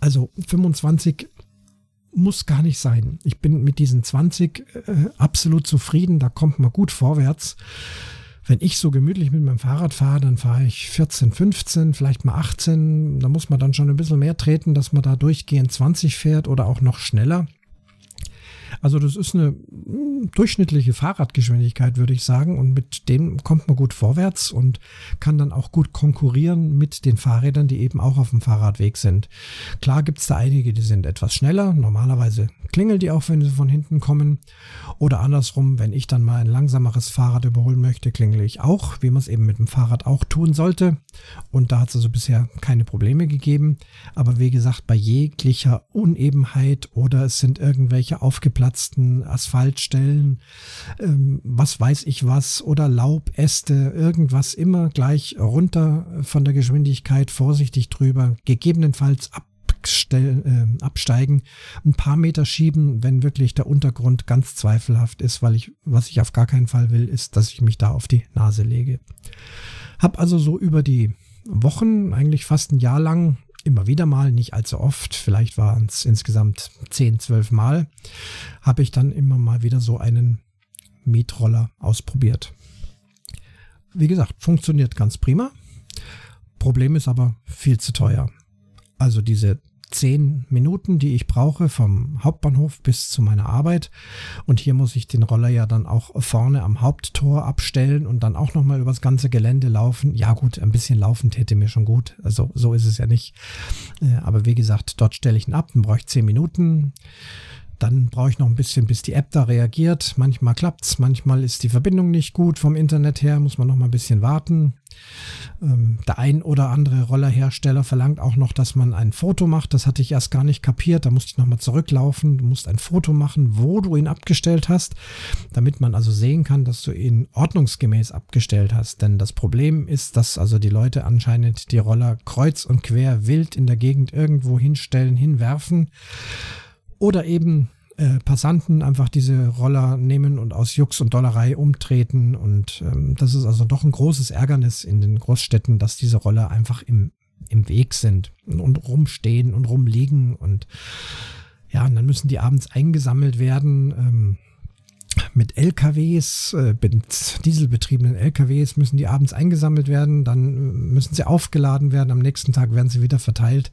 Also 25 muss gar nicht sein. Ich bin mit diesen 20 äh, absolut zufrieden, da kommt man gut vorwärts. Wenn ich so gemütlich mit meinem Fahrrad fahre, dann fahre ich 14, 15, vielleicht mal 18. Da muss man dann schon ein bisschen mehr treten, dass man da durchgehend 20 fährt oder auch noch schneller. Also das ist eine hm, durchschnittliche Fahrradgeschwindigkeit, würde ich sagen. Und mit dem kommt man gut vorwärts und kann dann auch gut konkurrieren mit den Fahrrädern, die eben auch auf dem Fahrradweg sind. Klar gibt es da einige, die sind etwas schneller. Normalerweise klingelt die auch, wenn sie von hinten kommen. Oder andersrum, wenn ich dann mal ein langsameres Fahrrad überholen möchte, klingele ich auch, wie man es eben mit dem Fahrrad auch tun sollte. Und da hat es also bisher keine Probleme gegeben. Aber wie gesagt, bei jeglicher Unebenheit oder es sind irgendwelche aufgeplatzten Asphaltstellen, ähm, was weiß ich was, oder Laubäste, irgendwas immer gleich runter von der Geschwindigkeit, vorsichtig drüber, gegebenenfalls ab äh, absteigen, ein paar Meter schieben, wenn wirklich der Untergrund ganz zweifelhaft ist, weil ich, was ich auf gar keinen Fall will, ist, dass ich mich da auf die Nase lege. Hab also so über die Wochen, eigentlich fast ein Jahr lang, immer wieder mal, nicht allzu oft, vielleicht waren es insgesamt 10, 12 Mal, habe ich dann immer mal wieder so einen Mietroller ausprobiert. Wie gesagt, funktioniert ganz prima. Problem ist aber viel zu teuer. Also diese zehn Minuten, die ich brauche vom Hauptbahnhof bis zu meiner Arbeit. Und hier muss ich den Roller ja dann auch vorne am Haupttor abstellen und dann auch nochmal übers ganze Gelände laufen. Ja gut, ein bisschen laufen täte mir schon gut. Also so ist es ja nicht. Äh, aber wie gesagt, dort stelle ich ihn ab, dann brauche ich zehn Minuten. Dann brauche ich noch ein bisschen, bis die App da reagiert. Manchmal klappt's, manchmal ist die Verbindung nicht gut vom Internet her, muss man noch mal ein bisschen warten. Ähm, der ein oder andere Rollerhersteller verlangt auch noch, dass man ein Foto macht. Das hatte ich erst gar nicht kapiert. Da musste ich nochmal zurücklaufen. Du musst ein Foto machen, wo du ihn abgestellt hast, damit man also sehen kann, dass du ihn ordnungsgemäß abgestellt hast. Denn das Problem ist, dass also die Leute anscheinend die Roller kreuz und quer wild in der Gegend irgendwo hinstellen, hinwerfen oder eben äh, Passanten einfach diese Roller nehmen und aus Jux und Dollerei umtreten. Und ähm, das ist also doch ein großes Ärgernis in den Großstädten, dass diese Roller einfach im, im Weg sind und rumstehen und rumliegen. Und ja, und dann müssen die abends eingesammelt werden. Ähm, mit LKWs, äh, dieselbetriebenen LKWs müssen die abends eingesammelt werden, dann äh, müssen sie aufgeladen werden, am nächsten Tag werden sie wieder verteilt.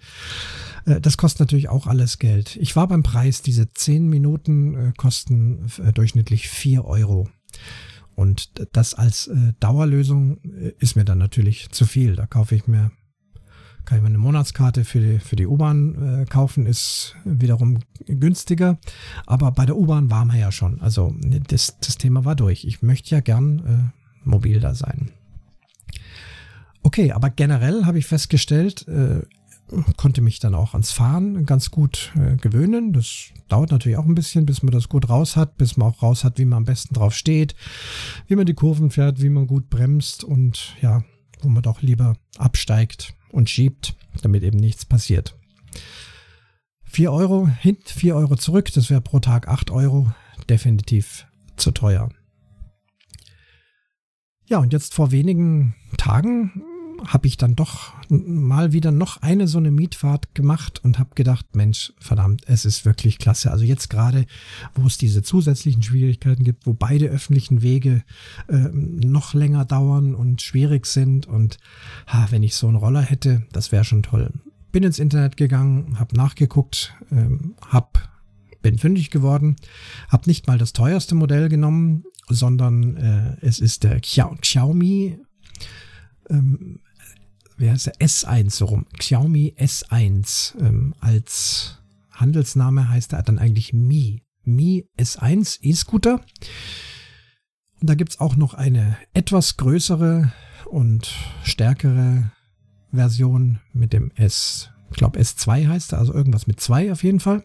Äh, das kostet natürlich auch alles Geld. Ich war beim Preis, diese 10 Minuten äh, kosten äh, durchschnittlich 4 Euro. Und das als Dauerlösung ist mir dann natürlich zu viel. Da kaufe ich mir, kann ich mir eine Monatskarte für die, für die U-Bahn kaufen, ist wiederum günstiger. Aber bei der U-Bahn waren wir ja schon. Also das, das Thema war durch. Ich möchte ja gern äh, mobil da sein. Okay, aber generell habe ich festgestellt, äh, konnte mich dann auch ans Fahren ganz gut äh, gewöhnen. Das dauert natürlich auch ein bisschen, bis man das gut raus hat, bis man auch raus hat, wie man am besten drauf steht, wie man die Kurven fährt, wie man gut bremst und ja, wo man doch lieber absteigt und schiebt, damit eben nichts passiert. 4 Euro hin, 4 Euro zurück, das wäre pro Tag 8 Euro, definitiv zu teuer. Ja, und jetzt vor wenigen Tagen habe ich dann doch mal wieder noch eine so eine Mietfahrt gemacht und habe gedacht, Mensch, verdammt, es ist wirklich klasse. Also jetzt gerade, wo es diese zusätzlichen Schwierigkeiten gibt, wo beide öffentlichen Wege äh, noch länger dauern und schwierig sind und ha, wenn ich so einen Roller hätte, das wäre schon toll. Bin ins Internet gegangen, habe nachgeguckt, ähm, hab bin fündig geworden, habe nicht mal das teuerste Modell genommen, sondern äh, es ist der Xiaomi ähm, wer ist der S1 so rum? Xiaomi S1 ähm, als Handelsname heißt er dann eigentlich Mi. Mi S1 E-Scooter. Und da gibt es auch noch eine etwas größere und stärkere Version mit dem S, ich glaube S2 heißt er, also irgendwas mit 2 auf jeden Fall.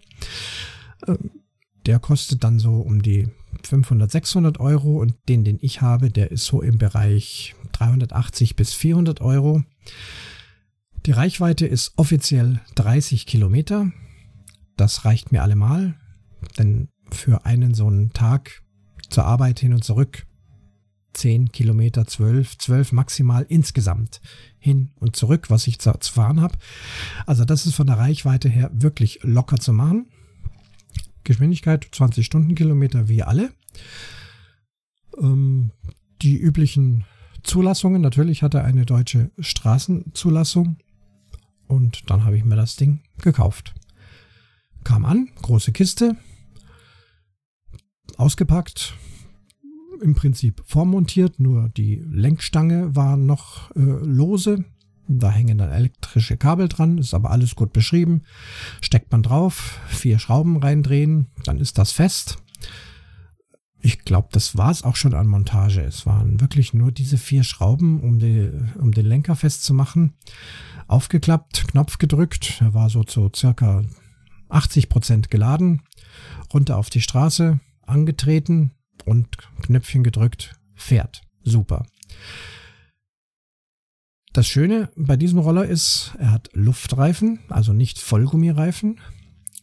Ähm, der kostet dann so um die 500, 600 Euro und den, den ich habe, der ist so im Bereich 380 bis 400 Euro. Die Reichweite ist offiziell 30 Kilometer. Das reicht mir allemal, denn für einen so einen Tag zur Arbeit hin und zurück 10 Kilometer, 12, 12 maximal insgesamt hin und zurück, was ich zu fahren habe. Also das ist von der Reichweite her wirklich locker zu machen. Geschwindigkeit 20 Stundenkilometer wie alle. Ähm, die üblichen Zulassungen. Natürlich hat er eine deutsche Straßenzulassung. Und dann habe ich mir das Ding gekauft. Kam an, große Kiste, ausgepackt, im Prinzip vormontiert, nur die Lenkstange war noch äh, lose. Da hängen dann elektrische Kabel dran, ist aber alles gut beschrieben. Steckt man drauf, vier Schrauben reindrehen, dann ist das fest. Ich glaube, das war es auch schon an Montage. Es waren wirklich nur diese vier Schrauben, um, die, um den Lenker festzumachen. Aufgeklappt, Knopf gedrückt. Er war so zu circa 80 Prozent geladen. Runter auf die Straße, angetreten und Knöpfchen gedrückt. Fährt. Super. Das Schöne bei diesem Roller ist, er hat Luftreifen, also nicht Vollgummireifen,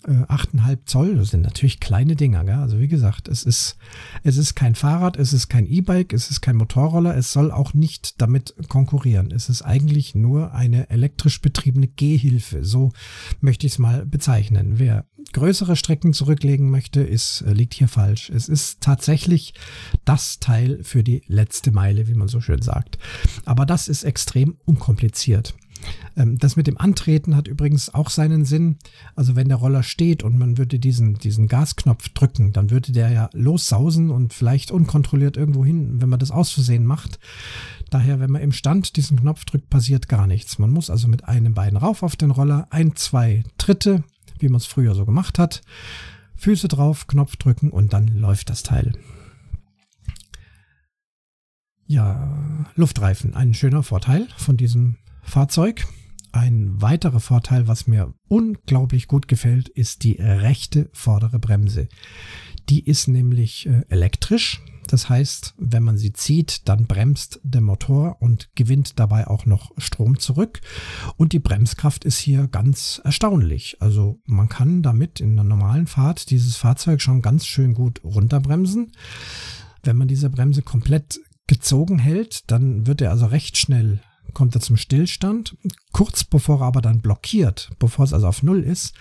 8,5 Zoll, das sind natürlich kleine Dinger. Gell? Also wie gesagt, es ist, es ist kein Fahrrad, es ist kein E-Bike, es ist kein Motorroller, es soll auch nicht damit konkurrieren. Es ist eigentlich nur eine elektrisch betriebene Gehhilfe. So möchte ich es mal bezeichnen. Wer größere Strecken zurücklegen möchte, ist, äh, liegt hier falsch. Es ist tatsächlich das Teil für die letzte Meile, wie man so schön sagt. Aber das ist extrem unkompliziert. Ähm, das mit dem Antreten hat übrigens auch seinen Sinn. Also wenn der Roller steht und man würde diesen, diesen Gasknopf drücken, dann würde der ja lossausen und vielleicht unkontrolliert irgendwo hin, wenn man das aus Versehen macht. Daher, wenn man im Stand diesen Knopf drückt, passiert gar nichts. Man muss also mit einem Bein rauf auf den Roller, ein, zwei Tritte, wie man es früher so gemacht hat, Füße drauf, Knopf drücken und dann läuft das Teil. Ja, Luftreifen. Ein schöner Vorteil von diesem Fahrzeug. Ein weiterer Vorteil, was mir unglaublich gut gefällt, ist die rechte vordere Bremse. Die ist nämlich äh, elektrisch. Das heißt, wenn man sie zieht, dann bremst der Motor und gewinnt dabei auch noch Strom zurück. Und die Bremskraft ist hier ganz erstaunlich. Also man kann damit in der normalen Fahrt dieses Fahrzeug schon ganz schön gut runterbremsen. Wenn man diese Bremse komplett gezogen hält, dann wird er also recht schnell kommt er zum Stillstand. Kurz bevor er aber dann blockiert, bevor es also auf Null ist,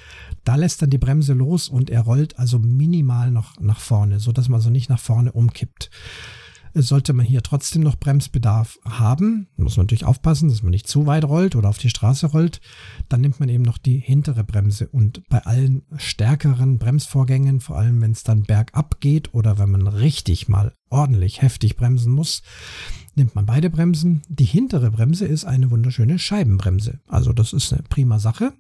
da lässt dann die Bremse los und er rollt also minimal noch nach vorne, so dass man also nicht nach vorne umkippt. Sollte man hier trotzdem noch Bremsbedarf haben, muss man natürlich aufpassen, dass man nicht zu weit rollt oder auf die Straße rollt, dann nimmt man eben noch die hintere Bremse und bei allen stärkeren Bremsvorgängen, vor allem wenn es dann bergab geht oder wenn man richtig mal ordentlich heftig bremsen muss, nimmt man beide Bremsen. Die hintere Bremse ist eine wunderschöne Scheibenbremse. Also das ist eine prima Sache,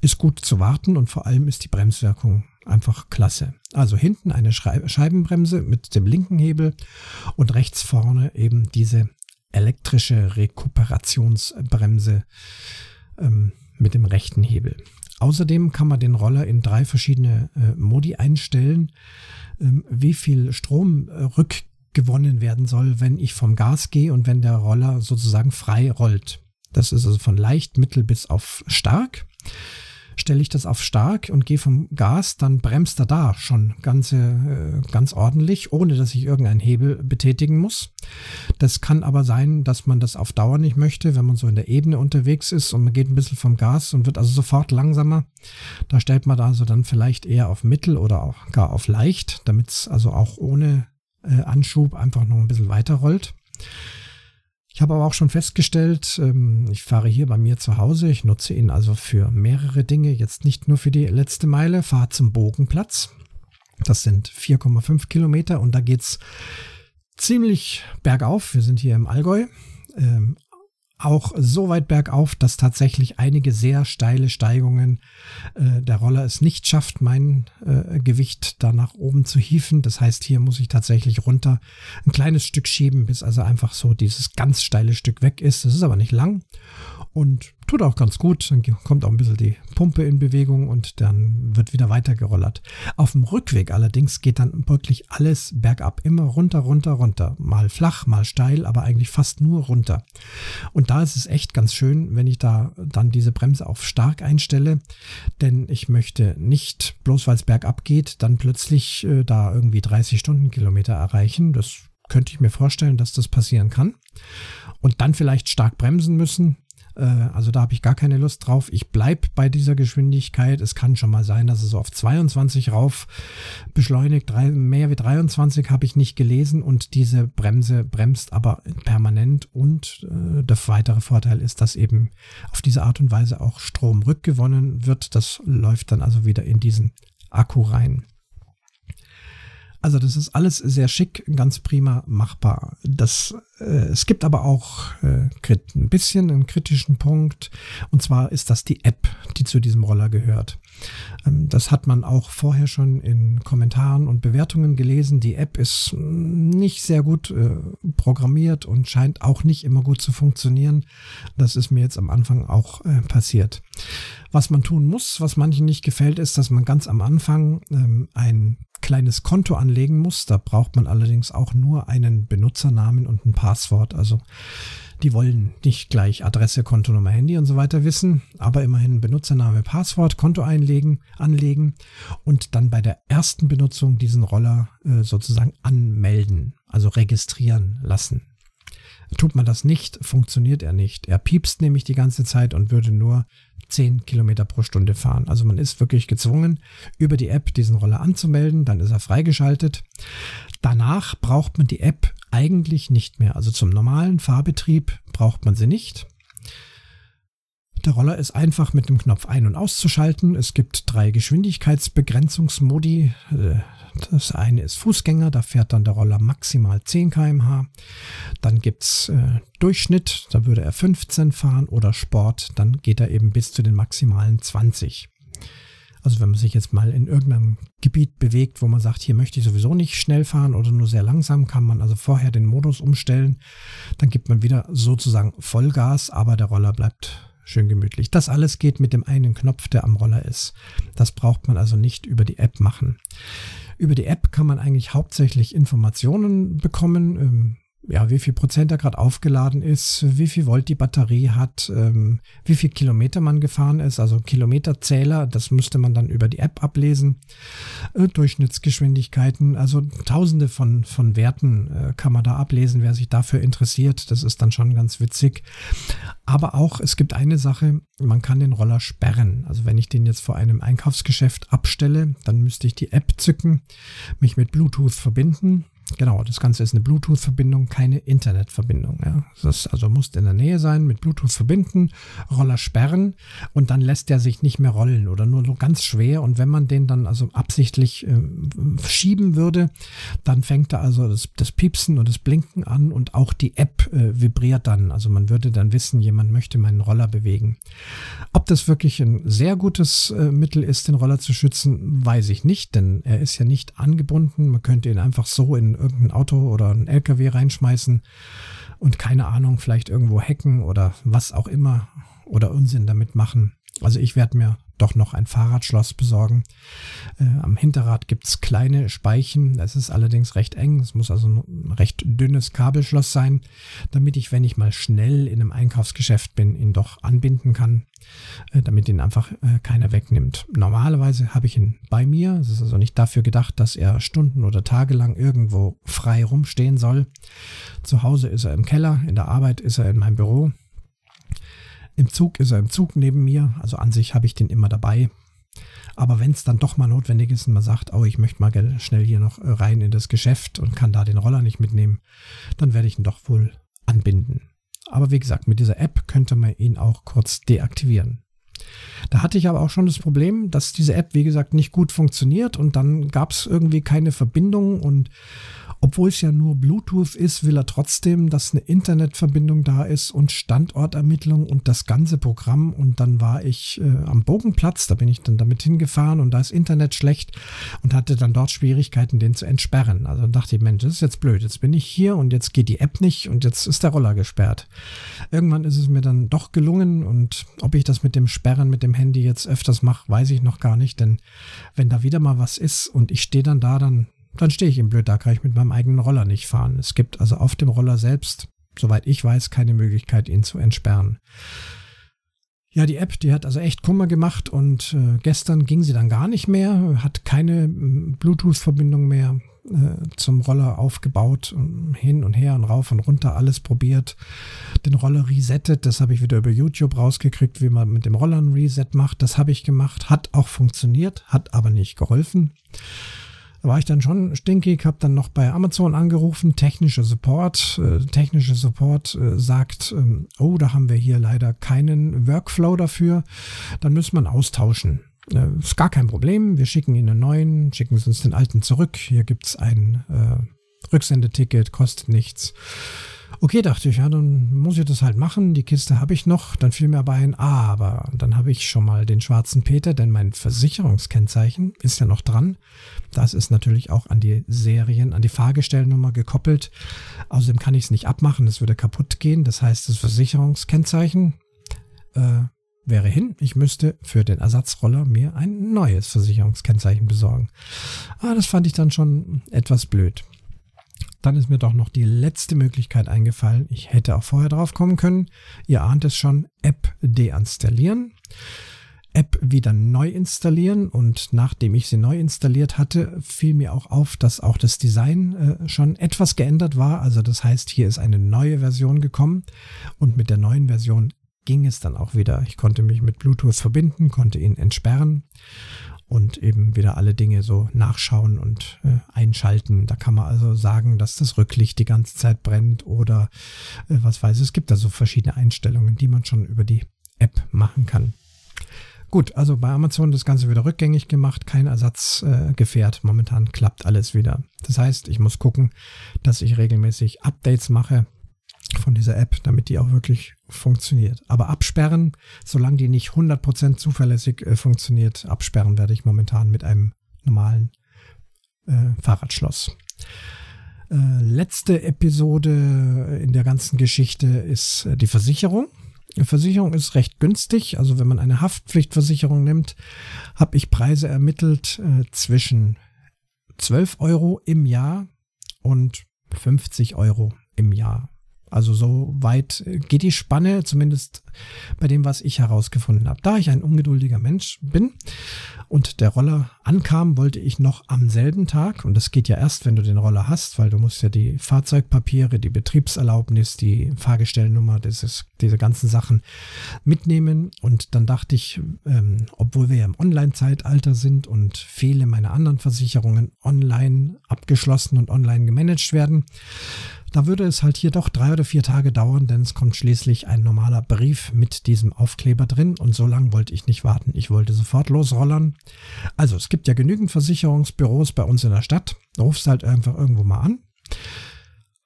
ist gut zu warten und vor allem ist die Bremswirkung einfach klasse. Also hinten eine Scheibenbremse mit dem linken Hebel und rechts vorne eben diese elektrische Rekuperationsbremse ähm, mit dem rechten Hebel. Außerdem kann man den Roller in drei verschiedene äh, Modi einstellen, ähm, wie viel Strom äh, rück gewonnen werden soll, wenn ich vom Gas gehe und wenn der Roller sozusagen frei rollt. Das ist also von leicht, mittel bis auf stark. Stelle ich das auf stark und gehe vom Gas, dann bremst er da schon ganz, äh, ganz ordentlich, ohne dass ich irgendeinen Hebel betätigen muss. Das kann aber sein, dass man das auf Dauer nicht möchte, wenn man so in der Ebene unterwegs ist und man geht ein bisschen vom Gas und wird also sofort langsamer. Da stellt man da also dann vielleicht eher auf mittel oder auch gar auf leicht, damit es also auch ohne äh, Anschub einfach noch ein bisschen weiter rollt. Ich habe aber auch schon festgestellt, ähm, ich fahre hier bei mir zu Hause, ich nutze ihn also für mehrere Dinge, jetzt nicht nur für die letzte Meile, fahre zum Bogenplatz. Das sind 4,5 Kilometer und da geht's ziemlich bergauf. Wir sind hier im Allgäu. Auch so weit bergauf, dass tatsächlich einige sehr steile Steigungen äh, der Roller es nicht schafft, mein äh, Gewicht da nach oben zu hieven. Das heißt, hier muss ich tatsächlich runter ein kleines Stück schieben, bis also einfach so dieses ganz steile Stück weg ist. Das ist aber nicht lang und tut auch ganz gut. Dann kommt auch ein bisschen die Pumpe in Bewegung und dann wird wieder weitergerollert. Auf dem Rückweg allerdings geht dann wirklich alles bergab, immer runter, runter, runter. Mal flach, mal steil, aber eigentlich fast nur runter. Und da ist es echt ganz schön, wenn ich da dann diese Bremse auf stark einstelle, denn ich möchte nicht, bloß weil es bergab geht, dann plötzlich äh, da irgendwie 30 Stundenkilometer erreichen. Das könnte ich mir vorstellen, dass das passieren kann. Und dann vielleicht stark bremsen müssen, also da habe ich gar keine Lust drauf. Ich bleibe bei dieser Geschwindigkeit. Es kann schon mal sein, dass es auf 22 rauf beschleunigt. Mehr wie 23 habe ich nicht gelesen und diese Bremse bremst aber permanent und äh, der weitere Vorteil ist, dass eben auf diese Art und Weise auch Strom rückgewonnen wird. Das läuft dann also wieder in diesen Akku rein. Also das ist alles sehr schick, ganz prima machbar. Das, äh, es gibt aber auch äh, ein bisschen einen kritischen Punkt. Und zwar ist das die App, die zu diesem Roller gehört. Ähm, das hat man auch vorher schon in Kommentaren und Bewertungen gelesen. Die App ist nicht sehr gut äh, programmiert und scheint auch nicht immer gut zu funktionieren. Das ist mir jetzt am Anfang auch äh, passiert. Was man tun muss, was manchen nicht gefällt, ist, dass man ganz am Anfang ähm, ein kleines Konto anlegen muss. Da braucht man allerdings auch nur einen Benutzernamen und ein Passwort. Also die wollen nicht gleich Adresse, Kontonummer, Handy und so weiter wissen, aber immerhin Benutzername, Passwort, Konto einlegen, anlegen und dann bei der ersten Benutzung diesen Roller äh, sozusagen anmelden, also registrieren lassen. Tut man das nicht, funktioniert er nicht. Er piepst nämlich die ganze Zeit und würde nur 10 Kilometer pro Stunde fahren. Also man ist wirklich gezwungen, über die App diesen Roller anzumelden, dann ist er freigeschaltet. Danach braucht man die App eigentlich nicht mehr. Also zum normalen Fahrbetrieb braucht man sie nicht. Der Roller ist einfach mit dem Knopf ein- und auszuschalten. Es gibt drei Geschwindigkeitsbegrenzungsmodi. Äh, das eine ist Fußgänger, da fährt dann der Roller maximal 10 km/h. Dann gibt's äh, Durchschnitt, da würde er 15 fahren oder Sport, dann geht er eben bis zu den maximalen 20. Also wenn man sich jetzt mal in irgendeinem Gebiet bewegt, wo man sagt, hier möchte ich sowieso nicht schnell fahren oder nur sehr langsam, kann man also vorher den Modus umstellen. Dann gibt man wieder sozusagen Vollgas, aber der Roller bleibt schön gemütlich. Das alles geht mit dem einen Knopf, der am Roller ist. Das braucht man also nicht über die App machen. Über die App kann man eigentlich hauptsächlich Informationen bekommen. Ja, wie viel Prozent er gerade aufgeladen ist, wie viel Volt die Batterie hat, ähm, wie viel Kilometer man gefahren ist, also Kilometerzähler, das müsste man dann über die App ablesen, äh, Durchschnittsgeschwindigkeiten, also tausende von, von Werten äh, kann man da ablesen, wer sich dafür interessiert, das ist dann schon ganz witzig. Aber auch, es gibt eine Sache, man kann den Roller sperren. Also wenn ich den jetzt vor einem Einkaufsgeschäft abstelle, dann müsste ich die App zücken, mich mit Bluetooth verbinden Genau, das Ganze ist eine Bluetooth-Verbindung, keine Internetverbindung. Ja. Das also muss in der Nähe sein, mit Bluetooth verbinden, Roller sperren und dann lässt der sich nicht mehr rollen oder nur so ganz schwer. Und wenn man den dann also absichtlich äh, schieben würde, dann fängt er also das, das, Piepsen und das Blinken an und auch die App äh, vibriert dann. Also man würde dann wissen, jemand möchte meinen Roller bewegen. Ob das wirklich ein sehr gutes äh, Mittel ist, den Roller zu schützen, weiß ich nicht, denn er ist ja nicht angebunden. Man könnte ihn einfach so in irgendein Auto oder ein LKW reinschmeißen und keine Ahnung, vielleicht irgendwo hacken oder was auch immer oder Unsinn damit machen. Also ich werde mir doch noch ein Fahrradschloss besorgen. Äh, am Hinterrad gibt's kleine Speichen. Das ist allerdings recht eng. Es muss also ein recht dünnes Kabelschloss sein, damit ich, wenn ich mal schnell in einem Einkaufsgeschäft bin, ihn doch anbinden kann, äh, damit ihn einfach äh, keiner wegnimmt. Normalerweise habe ich ihn bei mir. Es ist also nicht dafür gedacht, dass er Stunden oder Tage lang irgendwo frei rumstehen soll. Zu Hause ist er im Keller, in der Arbeit ist er in meinem Büro. Im Zug ist er im Zug neben mir, also an sich habe ich den immer dabei. Aber wenn es dann doch mal notwendig ist und man sagt, oh, ich möchte mal schnell hier noch äh, rein in das Geschäft und kann da den Roller nicht mitnehmen, dann werde ich ihn doch wohl anbinden. Aber wie gesagt, mit dieser App könnte man ihn auch kurz deaktivieren. Da hatte ich aber auch schon das Problem, dass diese App, wie gesagt, nicht gut funktioniert und dann gab es irgendwie keine Verbindung und obwohl es ja nur Bluetooth ist, will er trotzdem, dass eine Internetverbindung da ist und Standortermittlung und das ganze Programm. Und dann war ich äh, am Bogenplatz, da bin ich dann damit hingefahren und da ist Internet schlecht und hatte dann dort Schwierigkeiten, den zu entsperren. Also dachte ich, Mensch, das ist jetzt blöd. Jetzt bin ich hier und jetzt geht die App nicht und jetzt ist der Roller gesperrt. Irgendwann ist es mir dann doch gelungen und ob ich das mit dem Sperren mit dem Handy jetzt öfters mache, weiß ich noch gar nicht, denn wenn da wieder mal was ist und ich stehe dann da, dann dann stehe ich im blöd, da kann ich mit meinem eigenen Roller nicht fahren. Es gibt also auf dem Roller selbst, soweit ich weiß, keine Möglichkeit, ihn zu entsperren. Ja, die App, die hat also echt Kummer gemacht und äh, gestern ging sie dann gar nicht mehr, hat keine Bluetooth-Verbindung mehr äh, zum Roller aufgebaut, hin und her und rauf und runter alles probiert, den Roller resettet, das habe ich wieder über YouTube rausgekriegt, wie man mit dem Roller ein Reset macht, das habe ich gemacht, hat auch funktioniert, hat aber nicht geholfen. War ich dann schon stinkig, habe dann noch bei Amazon angerufen, technischer Support. Äh, technischer Support äh, sagt, ähm, oh, da haben wir hier leider keinen Workflow dafür. Dann müssen wir austauschen. Äh, ist gar kein Problem. Wir schicken Ihnen einen neuen, schicken Sie uns den alten zurück. Hier gibt's ein äh, Rücksendeticket, kostet nichts. Okay, dachte ich, ja, dann muss ich das halt machen. Die Kiste habe ich noch. Dann fiel mir aber ein, ah, aber dann habe ich schon mal den schwarzen Peter, denn mein Versicherungskennzeichen ist ja noch dran. Das ist natürlich auch an die Serien, an die Fahrgestellnummer gekoppelt. Außerdem kann ich es nicht abmachen, es würde kaputt gehen. Das heißt, das Versicherungskennzeichen äh, wäre hin. Ich müsste für den Ersatzroller mir ein neues Versicherungskennzeichen besorgen. Ah, das fand ich dann schon etwas blöd. Dann ist mir doch noch die letzte Möglichkeit eingefallen. Ich hätte auch vorher drauf kommen können. Ihr ahnt es schon, App deinstallieren. App wieder neu installieren und nachdem ich sie neu installiert hatte, fiel mir auch auf, dass auch das Design äh, schon etwas geändert war. Also das heißt, hier ist eine neue Version gekommen und mit der neuen Version ging es dann auch wieder. Ich konnte mich mit Bluetooth verbinden, konnte ihn entsperren und eben wieder alle Dinge so nachschauen und äh, einschalten. Da kann man also sagen, dass das Rücklicht die ganze Zeit brennt oder äh, was weiß ich. Es gibt da so verschiedene Einstellungen, die man schon über die App machen kann. Gut, also bei Amazon das Ganze wieder rückgängig gemacht, kein Ersatzgefährt. Äh, Momentan klappt alles wieder. Das heißt, ich muss gucken, dass ich regelmäßig Updates mache von dieser App, damit die auch wirklich funktioniert. Aber absperren, solange die nicht 100% zuverlässig äh, funktioniert, absperren werde ich momentan mit einem normalen äh, Fahrradschloss. Äh, letzte Episode in der ganzen Geschichte ist äh, die Versicherung. Die Versicherung ist recht günstig. Also wenn man eine Haftpflichtversicherung nimmt, habe ich Preise ermittelt äh, zwischen 12 Euro im Jahr und 50 Euro im Jahr. Also so weit geht die Spanne, zumindest bei dem, was ich herausgefunden habe. Da ich ein ungeduldiger Mensch bin und der Roller ankam, wollte ich noch am selben Tag, und das geht ja erst, wenn du den Roller hast, weil du musst ja die Fahrzeugpapiere, die Betriebserlaubnis, die Fahrgestellnummer, dieses, diese ganzen Sachen mitnehmen. Und dann dachte ich, ähm, obwohl wir ja im Online-Zeitalter sind und viele meiner anderen Versicherungen online abgeschlossen und online gemanagt werden, da würde es halt hier doch drei oder vier Tage dauern, denn es kommt schließlich ein normaler Brief mit diesem Aufkleber drin und so lange wollte ich nicht warten. Ich wollte sofort losrollern. Also es gibt ja genügend Versicherungsbüros bei uns in der Stadt. Rufst halt einfach irgendwo mal an.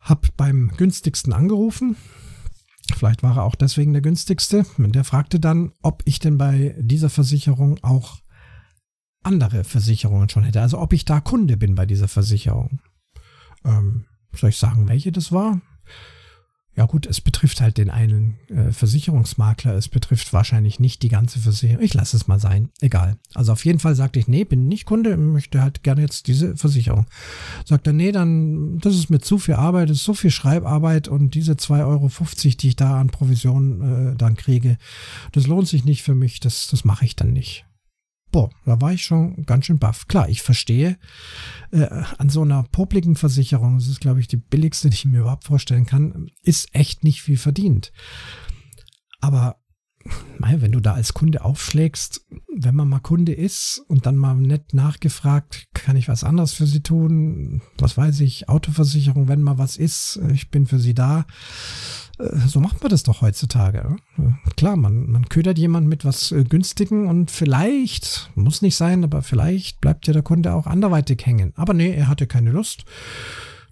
Hab beim günstigsten angerufen. Vielleicht war er auch deswegen der günstigste. Der fragte dann, ob ich denn bei dieser Versicherung auch andere Versicherungen schon hätte. Also ob ich da Kunde bin bei dieser Versicherung. Ähm, soll ich sagen, welche das war? Ja gut, es betrifft halt den einen äh, Versicherungsmakler, es betrifft wahrscheinlich nicht die ganze Versicherung. Ich lasse es mal sein, egal. Also auf jeden Fall sagte ich, nee, bin nicht Kunde, möchte halt gerne jetzt diese Versicherung. Sagt er, nee, dann, das ist mir zu viel Arbeit, das ist so viel Schreibarbeit und diese 2,50 Euro, die ich da an Provision äh, dann kriege, das lohnt sich nicht für mich, das, das mache ich dann nicht. Boah, da war ich schon ganz schön baff. Klar, ich verstehe, äh, an so einer popligen Versicherung, das ist, glaube ich, die billigste, die ich mir überhaupt vorstellen kann, ist echt nicht viel verdient. Aber wenn du da als Kunde aufschlägst, wenn man mal Kunde ist und dann mal nett nachgefragt, kann ich was anderes für sie tun? Was weiß ich, Autoversicherung, wenn mal was ist, ich bin für sie da. Äh, so macht man das doch heutzutage. Klar, man, man ködert jemand mit was äh, Günstigen und vielleicht, muss nicht sein, aber vielleicht bleibt ja der Kunde auch anderweitig hängen. Aber nee, er hatte keine Lust.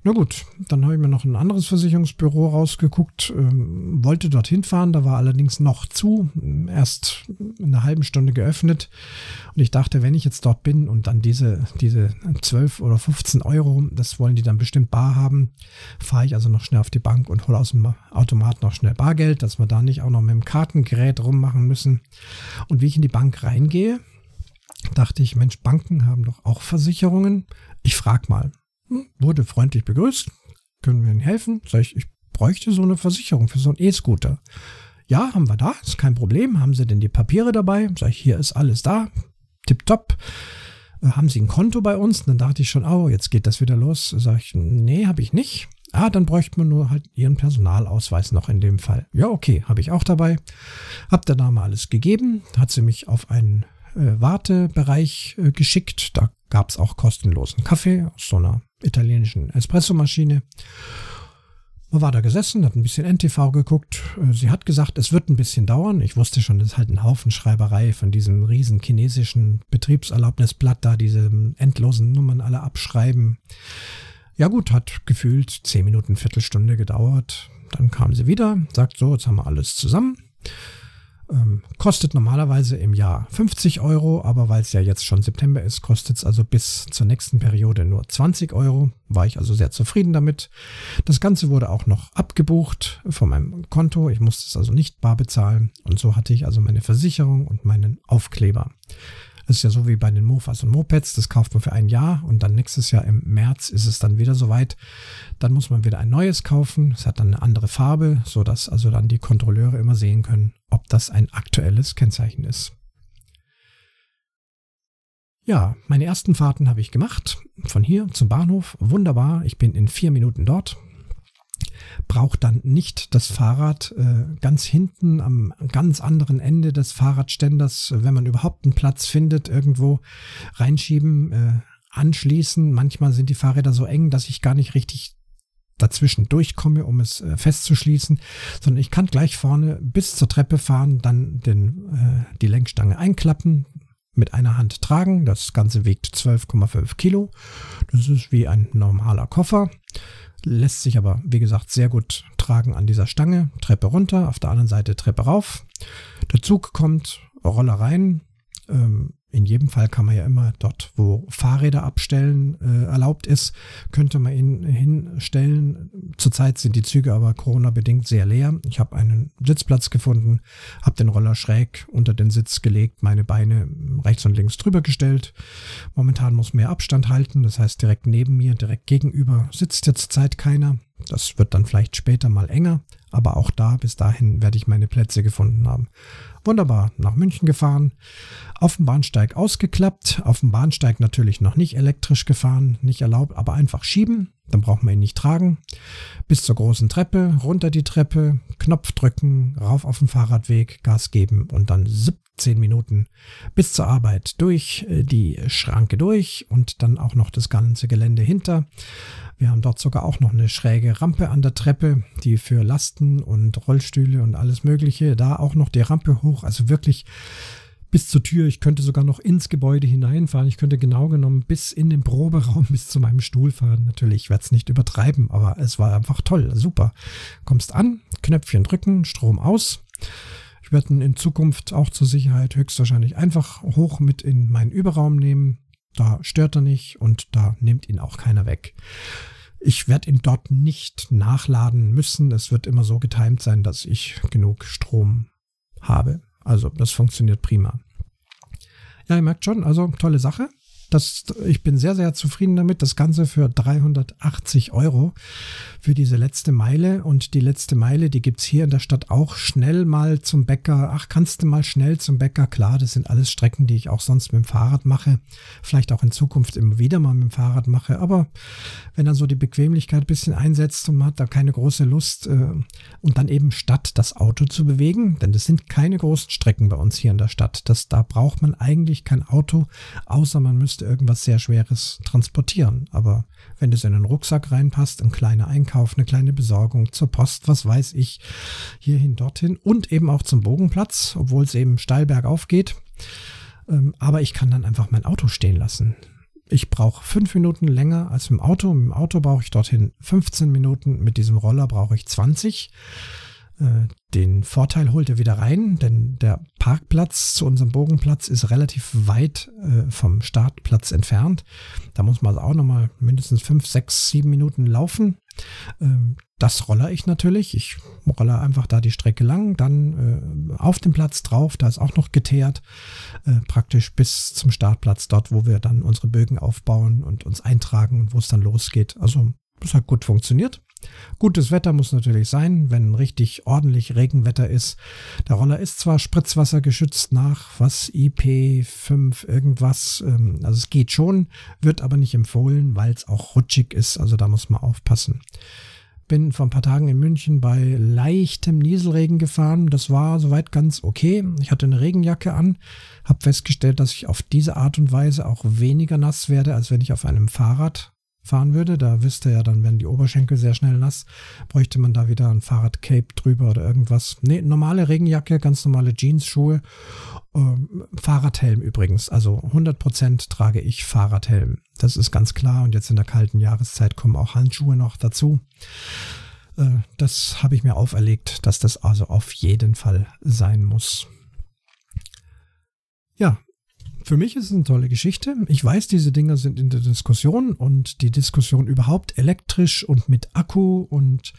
Na gut, dann habe ich mir noch ein anderes Versicherungsbüro rausgeguckt, ähm, wollte dorthin fahren, da war allerdings noch zu, erst in einer halben Stunde geöffnet. Und ich dachte, wenn ich jetzt dort bin und dann diese, diese 12 oder 15 Euro, das wollen die dann bestimmt bar haben, fahre ich also noch schnell auf die Bank und hole aus dem Automat noch schnell Bargeld, dass wir da nicht auch noch mit dem Kartengerät rummachen müssen. Und wie ich in die Bank reingehe, dachte ich, Mensch, Banken haben doch auch Versicherungen. Ich frage mal wurde freundlich begrüßt. Können wir Ihnen helfen? Sag ich, ich bräuchte so eine Versicherung für so einen E-Scooter. Ja, haben wir da, ist kein Problem. Haben Sie denn die Papiere dabei? Sag ich, hier ist alles da. Tipptopp. Äh, haben Sie ein Konto bei uns? Und dann dachte ich schon, oh, jetzt geht das wieder los. Sag ich, nee, habe ich nicht. Ah, dann bräuchte man nur halt Ihren Personalausweis noch in dem Fall. Ja, okay, habe ich auch dabei. Hab der Dame alles gegeben. Hat sie mich auf einen Wartebereich äh, geschickt. Da gab es auch kostenlosen Kaffee aus so einer italienischen Espressomaschine. Man war da gesessen, hat ein bisschen NTV geguckt. Äh, sie hat gesagt, es wird ein bisschen dauern. Ich wusste schon, das ist halt ein Haufen Schreiberei von diesem riesen chinesischen Betriebserlaubnisblatt da, diese endlosen Nummern alle abschreiben. Ja gut, hat gefühlt zehn Minuten, Viertelstunde gedauert. Dann kam sie wieder, sagt so, jetzt haben wir alles zusammen. Ähm, kostet normalerweise im Jahr 50 Euro, aber weil es ja jetzt schon September ist, kostet es also bis zur nächsten Periode nur 20 Euro. War ich also sehr zufrieden damit. Das Ganze wurde auch noch abgebucht von meinem Konto. Ich musste es also nicht bar bezahlen. Und so hatte ich also meine Versicherung und meinen Aufkleber. Das ist ja so wie bei den Mofas und Mopeds, das kauft man für ein Jahr und dann nächstes Jahr im März ist es dann wieder soweit. Dann muss man wieder ein neues kaufen. Es hat dann eine andere Farbe, sodass also dann die Kontrolleure immer sehen können, ob das ein aktuelles Kennzeichen ist. Ja, meine ersten Fahrten habe ich gemacht. Von hier zum Bahnhof. Wunderbar. Ich bin in vier Minuten dort braucht dann nicht das Fahrrad äh, ganz hinten am ganz anderen Ende des Fahrradständers, wenn man überhaupt einen Platz findet, irgendwo reinschieben, äh, anschließen. Manchmal sind die Fahrräder so eng, dass ich gar nicht richtig dazwischen durchkomme, um es äh, festzuschließen, sondern ich kann gleich vorne bis zur Treppe fahren, dann den, äh, die Lenkstange einklappen, mit einer Hand tragen. Das Ganze wiegt 12,5 Kilo. Das ist wie ein normaler Koffer. Lässt sich aber, wie gesagt, sehr gut tragen an dieser Stange. Treppe runter, auf der anderen Seite Treppe rauf. Der Zug kommt, Roller rein. Ähm, in jedem Fall kann man ja immer dort, wo Fahrräder abstellen äh, erlaubt ist, könnte man ihn hinstellen. Zurzeit sind die Züge aber Corona-bedingt sehr leer. Ich habe einen Sitzplatz gefunden, habe den Roller schräg unter den Sitz gelegt, meine Beine rechts und links drüber gestellt. Momentan muss mehr Abstand halten, das heißt direkt neben mir, direkt gegenüber sitzt ja zurzeit keiner. Das wird dann vielleicht später mal enger, aber auch da, bis dahin werde ich meine Plätze gefunden haben. Wunderbar, nach München gefahren, auf dem Bahnsteig ausgeklappt, auf dem Bahnsteig natürlich noch nicht elektrisch gefahren, nicht erlaubt, aber einfach schieben, dann braucht man ihn nicht tragen. Bis zur großen Treppe, runter die Treppe, Knopf drücken, rauf auf den Fahrradweg, Gas geben und dann 17 Minuten bis zur Arbeit durch äh, die Schranke durch und dann auch noch das ganze Gelände hinter. Wir haben dort sogar auch noch eine schräge Rampe an der Treppe, die für Lasten und Rollstühle und alles Mögliche, da auch noch die Rampe hoch, also wirklich bis zur Tür. Ich könnte sogar noch ins Gebäude hineinfahren. Ich könnte genau genommen bis in den Proberaum, bis zu meinem Stuhl fahren. Natürlich, ich werde es nicht übertreiben, aber es war einfach toll, super. Kommst an, Knöpfchen drücken, Strom aus. Ich werde ihn in Zukunft auch zur Sicherheit höchstwahrscheinlich einfach hoch mit in meinen Überraum nehmen. Da stört er nicht und da nimmt ihn auch keiner weg. Ich werde ihn dort nicht nachladen müssen. Es wird immer so getimt sein, dass ich genug Strom habe. Also das funktioniert prima. Ja, ihr merkt schon, also tolle Sache. Das, ich bin sehr, sehr zufrieden damit. Das Ganze für 380 Euro für diese letzte Meile. Und die letzte Meile, die gibt's hier in der Stadt auch schnell mal zum Bäcker. Ach, kannst du mal schnell zum Bäcker? Klar, das sind alles Strecken, die ich auch sonst mit dem Fahrrad mache. Vielleicht auch in Zukunft immer wieder mal mit dem Fahrrad mache. Aber wenn dann so die Bequemlichkeit ein bisschen einsetzt und man hat da keine große Lust äh, und dann eben statt das Auto zu bewegen, denn das sind keine großen Strecken bei uns hier in der Stadt. Das, da braucht man eigentlich kein Auto, außer man müsste irgendwas sehr Schweres transportieren. Aber wenn es in einen Rucksack reinpasst, ein kleiner Einkauf, eine kleine Besorgung zur Post, was weiß ich, hierhin, dorthin und eben auch zum Bogenplatz, obwohl es eben steil bergauf geht. Ähm, aber ich kann dann einfach mein Auto stehen lassen. Ich brauche fünf Minuten länger als im Auto. Im Auto brauche ich dorthin 15 Minuten. Mit diesem Roller brauche ich 20. Äh, den Vorteil holt er wieder rein, denn der Parkplatz zu unserem Bogenplatz ist relativ weit äh, vom Startplatz entfernt. Da muss man also auch nochmal mindestens fünf, sechs, sieben Minuten laufen. Ähm, das roller ich natürlich. Ich rolle einfach da die Strecke lang, dann äh, auf dem Platz drauf, da ist auch noch geteert, praktisch bis zum Startplatz, dort, wo wir dann unsere Bögen aufbauen und uns eintragen und wo es dann losgeht. Also, das hat gut funktioniert. Gutes Wetter muss natürlich sein, wenn richtig ordentlich Regenwetter ist. Der Roller ist zwar spritzwassergeschützt nach was IP5 irgendwas, ähm, also es geht schon, wird aber nicht empfohlen, weil es auch rutschig ist, also da muss man aufpassen. Bin vor ein paar Tagen in München bei leichtem Nieselregen gefahren. Das war soweit ganz okay. Ich hatte eine Regenjacke an, habe festgestellt, dass ich auf diese Art und Weise auch weniger nass werde, als wenn ich auf einem Fahrrad fahren würde. Da wüsste ja dann, wenn die Oberschenkel sehr schnell nass, bräuchte man da wieder ein Fahrradcape drüber oder irgendwas. Nee, normale Regenjacke, ganz normale Jeansschuhe. Ähm, Fahrradhelm übrigens. Also 100% trage ich Fahrradhelm. Das ist ganz klar. Und jetzt in der kalten Jahreszeit kommen auch Handschuhe noch dazu. Äh, das habe ich mir auferlegt, dass das also auf jeden Fall sein muss. Ja, für mich ist es eine tolle Geschichte. Ich weiß, diese Dinger sind in der Diskussion und die Diskussion überhaupt elektrisch und mit Akku und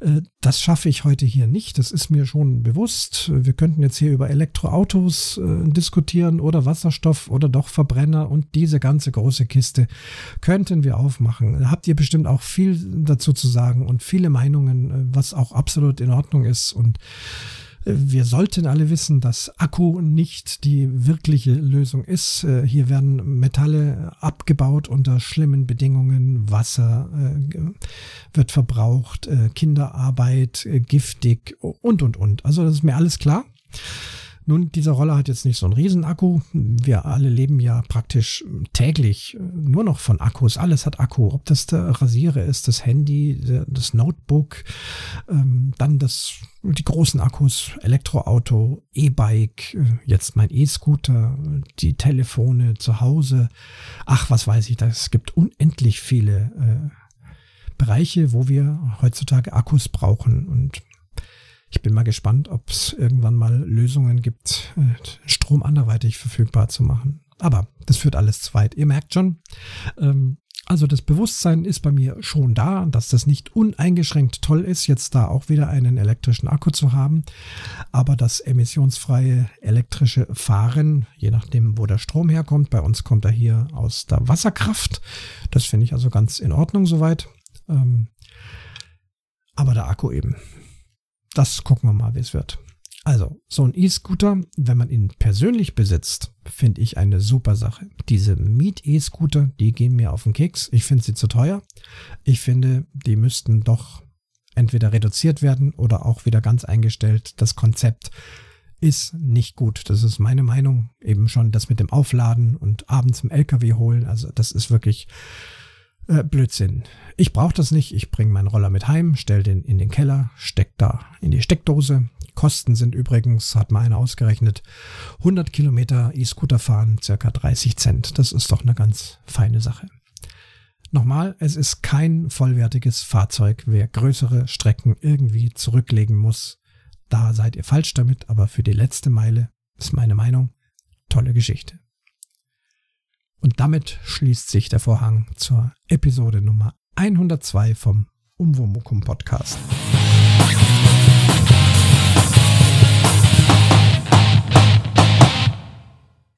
äh, das schaffe ich heute hier nicht. Das ist mir schon bewusst. Wir könnten jetzt hier über Elektroautos äh, diskutieren oder Wasserstoff oder doch Verbrenner und diese ganze große Kiste könnten wir aufmachen. Da habt ihr bestimmt auch viel dazu zu sagen und viele Meinungen, äh, was auch absolut in Ordnung ist und wir sollten alle wissen, dass Akku nicht die wirkliche Lösung ist. Äh, hier werden Metalle abgebaut unter schlimmen Bedingungen. Wasser äh, wird verbraucht, äh, Kinderarbeit, giftig und, und, und. Also das ist mir alles klar. Nun, dieser Roller hat jetzt nicht so einen Riesenakku. Wir alle leben ja praktisch täglich nur noch von Akkus. Alles hat Akku. Ob das der Rasierer ist, das Handy, das Notebook, ähm, dann das, die großen Akkus, Elektroauto, E-Bike, jetzt mein E-Scooter, die Telefone zu Hause. Ach, was weiß ich, es gibt unendlich viele äh, Bereiche, wo wir heutzutage Akkus brauchen. Und ich bin mal gespannt, ob es irgendwann mal Lösungen gibt, äh, Strom anderweitig verfügbar zu machen. Aber das führt alles zu weit. Ihr merkt schon, ähm, also das Bewusstsein ist bei mir schon da, dass das nicht uneingeschränkt toll ist, jetzt da auch wieder einen elektrischen Akku zu haben. Aber das emissionsfreie elektrische Fahren, je nachdem, wo der Strom herkommt, bei uns kommt er hier aus der Wasserkraft. Das finde ich also ganz in Ordnung soweit. Ähm, aber der Akku eben. Das gucken wir mal, wie es wird. Also, so ein E-Scooter, wenn man ihn persönlich besitzt, finde ich eine super Sache. Diese Miet-E-Scooter, die gehen mir auf den Keks. Ich finde sie zu teuer. Ich finde, die müssten doch entweder reduziert werden oder auch wieder ganz eingestellt. Das Konzept ist nicht gut. Das ist meine Meinung. Eben schon das mit dem Aufladen und abends im LKW holen. Also das ist wirklich äh, Blödsinn. Ich brauche das nicht. Ich bringe meinen Roller mit heim, stelle den in den Keller, steck da in die Steckdose. Kosten sind übrigens, hat mal einer ausgerechnet, 100 Kilometer E-Scooter fahren, circa 30 Cent. Das ist doch eine ganz feine Sache. Nochmal, es ist kein vollwertiges Fahrzeug. Wer größere Strecken irgendwie zurücklegen muss, da seid ihr falsch damit, aber für die letzte Meile ist meine Meinung tolle Geschichte. Und damit schließt sich der Vorhang zur Episode Nummer 102 vom Umwomukum Podcast.